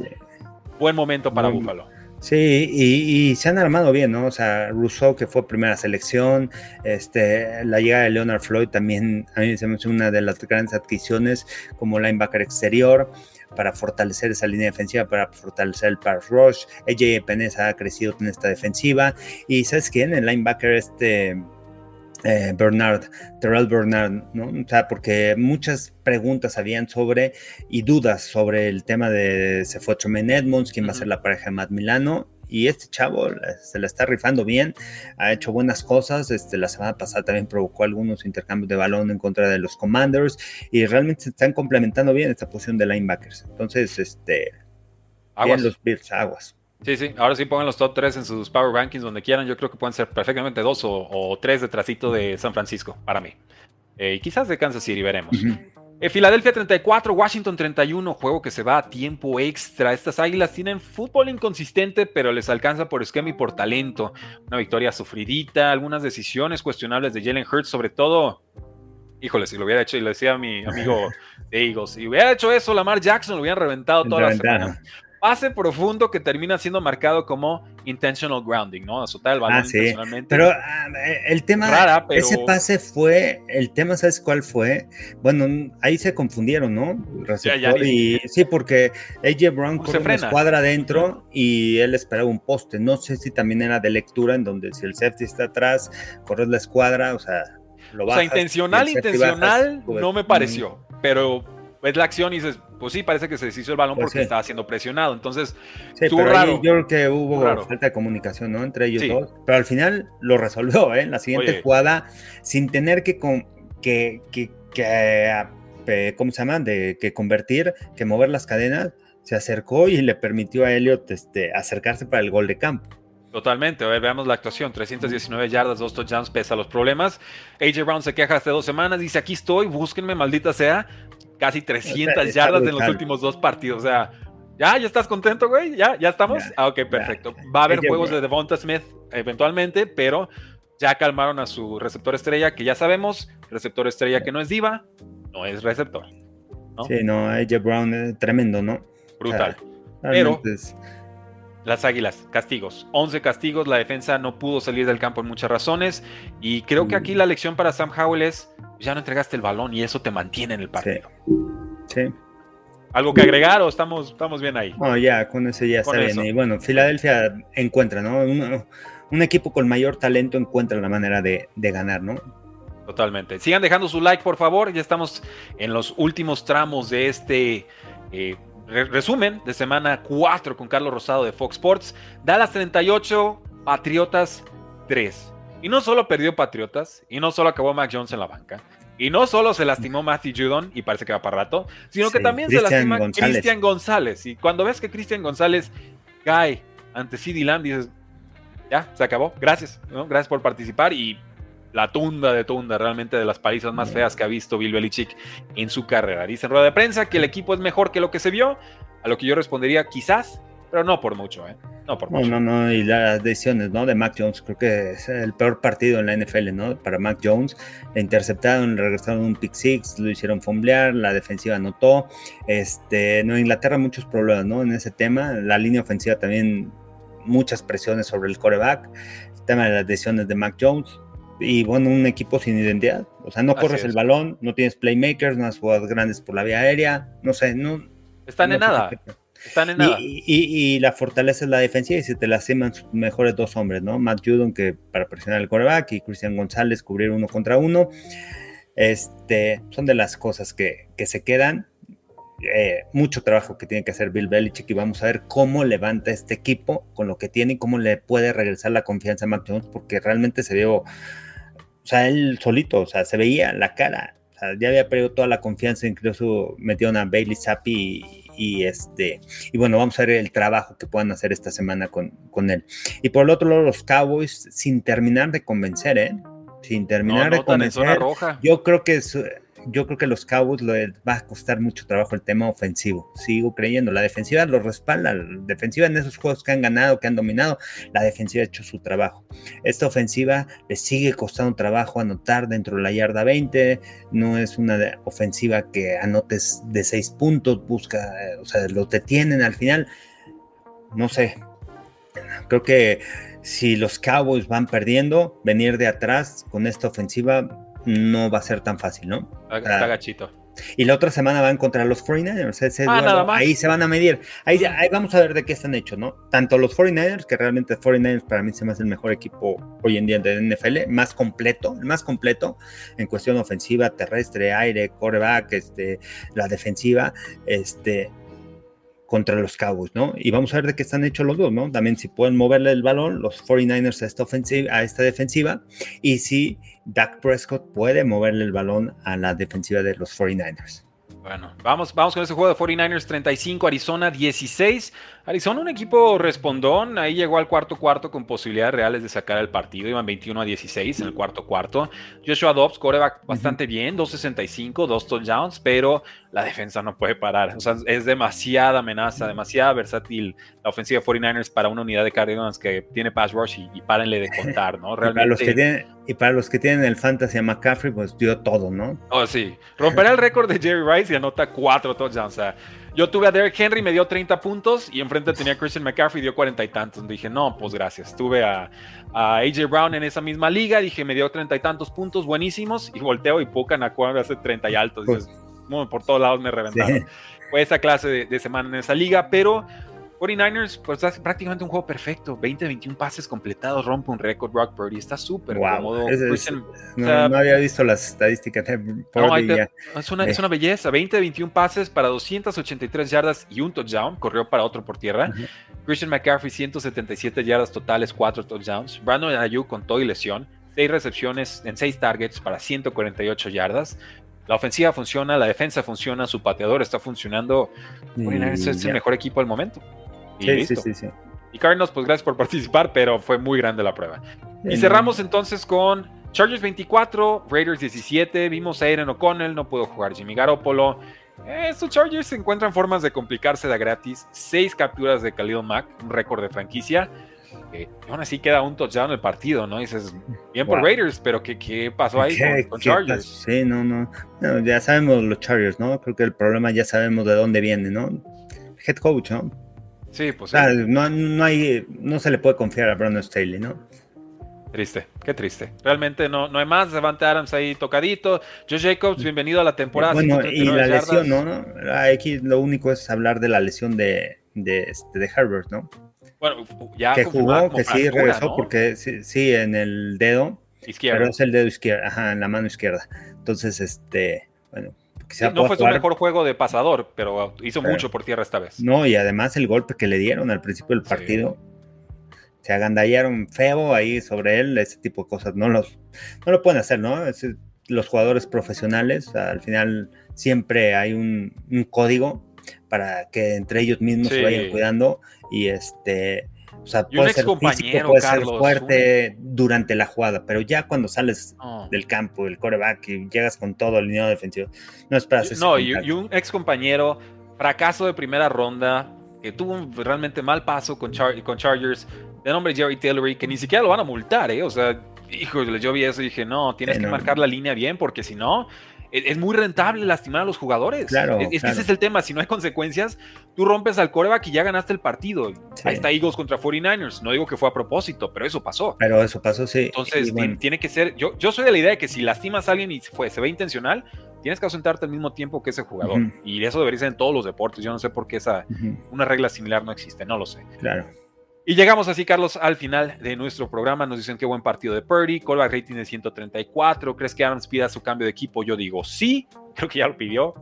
buen momento para Buffalo Sí, y, se han armado bien, ¿no? O sea, Rousseau, que fue primera selección, este, la llegada de Leonard Floyd también, a mí me parece una de las grandes adquisiciones como linebacker exterior para fortalecer esa línea defensiva, para fortalecer el pass rush. AJ Penez ha crecido en esta defensiva. Y ¿sabes quién? El linebacker este... Eh, Bernard, Terrell Bernard, ¿no? O sea, porque muchas preguntas habían sobre y dudas sobre el tema de se fue Tremaine Edmonds, quién va a ser la pareja de Matt Milano, y este chavo se la está rifando bien, ha hecho buenas cosas, este, la semana pasada también provocó algunos intercambios de balón en contra de los Commanders y realmente se están complementando bien esta posición de linebackers. Entonces, este, aguas. los Bills, aguas. Sí, sí, ahora sí pongan los top 3 en sus Power Rankings donde quieran, yo creo que pueden ser perfectamente dos o, tres detrásito de San Francisco, para mí. Eh, y quizás de Kansas City, veremos. Eh, Filadelfia 34, Washington 31, juego que se va a tiempo extra. Estas águilas tienen fútbol inconsistente, pero les alcanza por esquema y por talento. Una victoria sufridita, algunas decisiones cuestionables de Jalen Hurts, sobre todo. Híjole, si lo hubiera hecho, y le decía a mi amigo *laughs* de Eagles, si hubiera hecho eso, Lamar Jackson lo hubieran reventado toda la semana pase profundo que termina siendo marcado como intentional grounding, ¿no? Azotar el balón ah, sí. Pero ah, el tema, Rara, ese pase fue, el tema, ¿sabes cuál fue? Bueno, ahí se confundieron, ¿no? Receptor y, sí, porque AJ Brown corre una escuadra adentro y él esperaba un poste. No sé si también era de lectura, en donde si el safety está atrás, corres la escuadra, o sea, lo bajas, O sea, intencional, intencional, no me pareció, pero ves la acción y dices, pues sí, parece que se deshizo el balón pues porque estaba siendo presionado. Entonces, estuvo raro. Yo creo que hubo falta de comunicación, ¿no? Entre ellos dos. Pero al final lo resolvió, ¿eh? En la siguiente jugada, sin tener que, que, que, que, ¿cómo se llama? De que convertir, que mover las cadenas, se acercó y le permitió a Elliot este, acercarse para el gol de campo. Totalmente, a ver, veamos la actuación, 319 yardas, dos touchdowns, pesa los problemas. AJ Brown se queja hace dos semanas, dice, aquí estoy, búsquenme, maldita sea casi *laughs* 300 yardas en los últimos dos partidos. O sea, ¿ya? ¿Ya estás contento, güey? ¿Ya? ¿Ya estamos? ah, ok, perfecto. Va a haber juegos de Devonta Smith eventualmente, pero ya calmaron a su receptor estrella, que ya sabemos, receptor estrella que no es diva, no es receptor. Sí, no, AJ Brown es tremendo, ¿no? Brutal. pero las Águilas, castigos. 11 castigos, la defensa no pudo salir del campo en muchas razones. Y creo que aquí la lección para Sam Howell es ya no entregaste el balón y eso te mantiene en el partido. Sí. ¿Algo que agregar o estamos, estamos bien ahí? No, ya, con eso ya está bien. Y bueno, Filadelfia encuentra, ¿no? Un, equipo con mayor talento encuentra la manera de, ganar, ¿no? Totalmente. Sigan dejando su like, por favor. Ya estamos en los últimos tramos de este eh, resumen de semana 4 con Carlos Rosado de Fox Sports. Dallas 38, Patriotas 3. Y no solo perdió Patriotas, y no solo acabó Mac Jones en la banca, y no solo se lastimó Matthew Judon, y parece que va para rato, sino que también se lastima Cristian González. Y cuando ves que Cristian González cae ante CD Lamb, dices, ya, se acabó, gracias, gracias por participar. Y la tunda de tunda, realmente de las palizas más feas que ha visto Bill Belichick en su carrera. Dice en rueda de prensa que el equipo es mejor que lo que se vio, a lo que yo respondería quizás, pero no por mucho, ¿eh? No, por mucho. No, no, y las decisiones, ¿no? De Mac Jones, creo que es el peor partido en la NFL, ¿no? Para Mac Jones, le interceptaron, le regresaron un pick six, lo hicieron fomblear, la defensiva anotó. Este, no, Inglaterra muchos problemas, ¿no? En ese tema, la línea ofensiva también muchas presiones sobre el coreback, el tema de las decisiones de Mac Jones, y bueno, un equipo sin identidad. O sea, no corres el balón, no tienes playmakers, no has jugadas grandes por la vía aérea, no sé, no. Están en nada. Están en nada. Y, la fortaleza es la defensiva y se te lastiman sus mejores dos hombres, ¿no? Matt Judon, que para presionar el coreback, y Cristian González cubrir uno contra uno. Este, son de las cosas que, que se quedan. Eh, mucho trabajo que tiene que hacer Bill Belichick y vamos a ver cómo levanta este equipo con lo que tiene y cómo le puede regresar la confianza a Mac Jones, porque realmente se vio, o sea, él solito, o sea, se veía la cara, o sea, ya había perdido toda la confianza, incluso metió a Bailey Zappi y, este, y bueno, vamos a ver el trabajo que puedan hacer esta semana con, con él. Y por el otro lado, los Cowboys, sin terminar de convencer, ¿eh? Sin terminar de convencer. Yo creo que es, yo creo que los Cowboys les va a costar mucho trabajo el tema ofensivo. Sigo creyendo. La defensiva lo respalda. La defensiva en esos juegos que han ganado, que han dominado, la defensiva ha hecho su trabajo. Esta ofensiva le sigue costando trabajo anotar dentro de la yarda 20. No es una ofensiva que anotes de 6 puntos, busca, o sea, lo detienen al final. No sé. Creo que si los Cowboys van perdiendo, venir de atrás con esta ofensiva no va a ser tan fácil, ¿no? Está gachito. Y la otra semana van contra los 49ers. Ah, ahí se van a medir. Ahí, ahí, vamos a ver de qué están hechos, ¿no? Tanto los 49ers, que realmente 49ers para mí se me hace el mejor equipo hoy en día de NFL, más completo, el más completo en cuestión ofensiva, terrestre, aire, coreback, este, la defensiva, este, contra los Cowboys, ¿no? Y vamos a ver de qué están hechos los dos, ¿no? También si pueden moverle el balón, los 49ers a esta, ofensiva, a esta defensiva, y si Dak Prescott puede moverle el balón a la defensiva de los 49ers. Bueno, vamos, vamos con ese juego de 49ers 35, Arizona 16. Arizona, un equipo respondón, ahí llegó al cuarto cuarto con posibilidades reales de sacar el partido, iban 21 a 16 en el cuarto cuarto. Joshua Dobbs, coreback bastante bien, 2.65, dos touchdowns, pero la defensa no puede parar. O sea, es demasiada amenaza, demasiada versátil la ofensiva de 49ers para una unidad de Cardinals que tiene pass rush y, párenle de contar, ¿no? Realmente. *laughs* Y para, los que tienen, y para los que tienen el fantasy a McCaffrey, pues dio todo, ¿no? Oh, sí. Romperá el récord de Jerry Rice y anota cuatro touchdowns. O sea, yo tuve a Derek Henry, me dio 30 puntos y enfrente tenía a Christian McCaffrey, dio cuarenta y tantos. Dije, no, pues gracias. Tuve a, AJ Brown en esa misma liga, dije, me dio treinta y tantos puntos buenísimos y volteo y Pucan a hace 30 y altos. Pues, por todos lados me reventaron. Fue esa clase de, de semana en esa liga, pero 49ers, pues es prácticamente un juego perfecto. 20-21 pases completados, rompe un récord. Brock Purdy está súper cómodo. no, había visto las estadísticas de Purdy. es, una, es, una, belleza. 20-21 pases para 283 yardas y un touchdown. Corrió para otro por tierra. Christian McCaffrey, 177 yardas totales, 4 touchdowns. Brandon Ayuk con todo y lesión. 6 recepciones en 6 targets para 148 yardas. La ofensiva funciona, la defensa funciona, su pateador está funcionando. 49ers es el mejor equipo del momento. Y sí, sí, sí, Y Cardinals, pues gracias por participar, pero fue muy grande la prueba. Y cerramos entonces con Chargers 24, Raiders 17. Vimos a Aiden O'Connell, no pudo jugar Jimmy Garoppolo. Estos Chargers encuentran formas de complicarse de gratis. Seis capturas de Khalil Mack, un récord de franquicia. Eh, aún así queda un touchdown el partido, ¿no? dices, bien por Raiders, pero ¿qué, qué pasó ahí con, Chargers? Sí, no, no, Ya sabemos los Chargers, ¿no? Creo que el problema ya sabemos de dónde viene, ¿no? Head coach, ¿no? Sí, pues no, no, hay, no se le puede confiar a Brandon Staley, ¿no? Triste, qué triste. Realmente no, no hay más. Devante Adams ahí tocadito. Joe Jacobs, bienvenido a la temporada. Bueno, y la lesión, ¿no? Aquí lo único es hablar de la lesión de, de, este, de Herbert, ¿no? Bueno, ya que jugó, que sí regresó, porque sí, en el dedo. Izquierdo. Pero es el dedo izquierdo, ajá, en la mano izquierda. Entonces, este, bueno, no fue su mejor juego de pasador, pero hizo mucho por tierra esta vez. No, y además el golpe que le dieron al principio del partido, se agandallaron feo ahí sobre él, ese tipo de cosas, no, los, no lo pueden hacer, ¿no? los jugadores profesionales, al final siempre hay un, código para que entre ellos mismos se vayan cuidando y este o sea, puede ser físico, puede ser fuerte durante la jugada, pero ya cuando sales oh. del campo, el coreback y llegas con todo el línea defensivo, no esperas eso. No, y, un ex compañero, fracaso de primera ronda, que tuvo un realmente mal paso con, con Chargers, de nombre Jerry Tillery, que ni siquiera lo van a multar, ¿eh? O sea, híjole, yo vi eso y dije, no, tienes que marcar la línea bien, porque si no, es muy rentable lastimar a los jugadores. Claro, es, que ese es el tema. Si no hay consecuencias, tú rompes al coreback y ya ganaste el partido. Ahí está Eagles contra 49ers. No digo que fue a propósito, pero eso pasó. Pero eso pasó, sí. Entonces, tiene que ser. Yo, yo soy de la idea de que si lastimas a alguien y fue, se ve intencional, tienes que ausentarte al mismo tiempo que ese jugador. Y eso debería ser en todos los deportes. Yo no sé por qué esa, una regla similar no existe. No lo sé. Claro. Y llegamos así, Carlos, al final de nuestro programa. Nos dicen qué buen partido de Purdy, callback rating de 134. ¿Crees que Adams pida su cambio de equipo? Yo digo sí, *laughs* creo que ya lo pidió.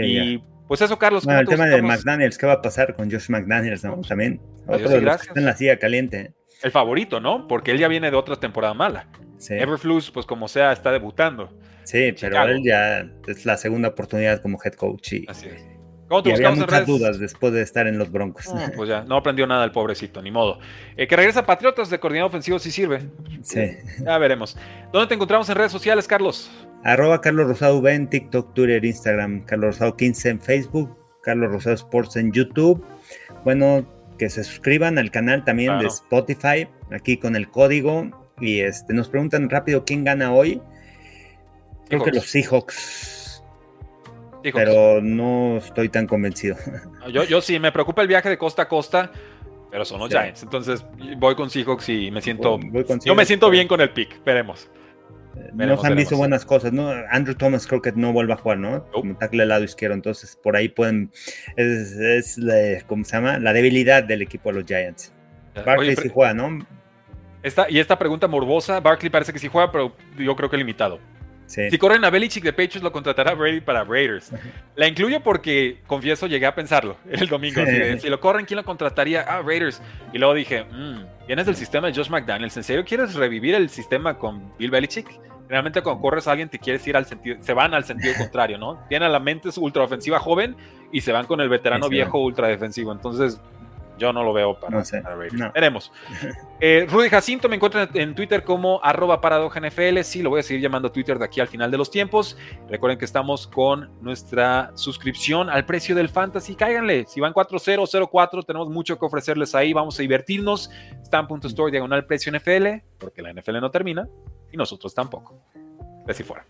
y pues eso, Carlos. el tema de McDaniels, ¿qué va a pasar con Josh McDaniels? ¿no? También otro de los que está en la silla caliente. El favorito, ¿no? Porque él ya viene de otra temporada mala. Everflux, pues como sea, está debutando. Sí, pero él ya es la segunda oportunidad como head coach. Así es. ¿Cómo te y había muchas dudas después de estar en los Broncos. pues ya, no aprendió nada el pobrecito, ni modo. Eh, que regresa Patriotas de coordinador ofensivo si sirve. Sí. Ya veremos. ¿Dónde te encontramos en redes sociales, Carlos? Arroba Carlos Rosado V en TikTok, Twitter, Instagram, Carlos Rosado 15 en Facebook, Carlos Rosado Sports en YouTube. Bueno, que se suscriban al canal también de Spotify, aquí con el código. Y este, nos preguntan rápido quién gana hoy. Creo que los Seahawks pero no estoy tan convencido. *laughs* Yo, yo sí, me preocupa el viaje de costa a costa, pero son los Giants. Entonces voy con Seahawks y me siento. yo me siento bien con el pick. Veremos. Nos han visto buenas cosas, ¿no? Andrew Thomas creo que no vuelve a jugar, ¿no? Como tackle al lado izquierdo, entonces por ahí pueden, es, ¿cómo se llama? La debilidad del equipo de los Giants. Barkley sí juega, ¿no? Esta, y esta pregunta morbosa, Barkley parece que sí juega, pero yo creo que limitado. Si corren a Belichick de Patriots, lo contratará Brady para Raiders. *laughs* La incluyo porque, confieso, llegué a pensarlo *laughs* el domingo. si lo corren, ¿quién lo contrataría? Ah, Raiders. Y luego dije, mmm, vienes del sistema de Josh McDaniels. ¿En serio quieres revivir el sistema con Bill Belichick? Realmente cuando corres a alguien te quieres ir al sentido, se van al sentido *laughs* contrario, ¿no? Tienen a la mente su ultra ofensiva joven y se van con el veterano viejo ultra defensivo. Entonces, yo no lo veo para, no Veremos. *laughs* Eh, Rudy Jacinto me encuentra en Twitter como arroba NFL. Sí, lo voy a seguir llamando a Twitter de aquí al final de los tiempos. Recuerden que estamos con nuestra suscripción al precio del Fantasy. Cáiganle. Si van 4-0-0-4, tenemos mucho que ofrecerles ahí. Vamos a divertirnos. Stan.store diagonal precio NFL, porque la NFL no termina y nosotros tampoco. Así fuera.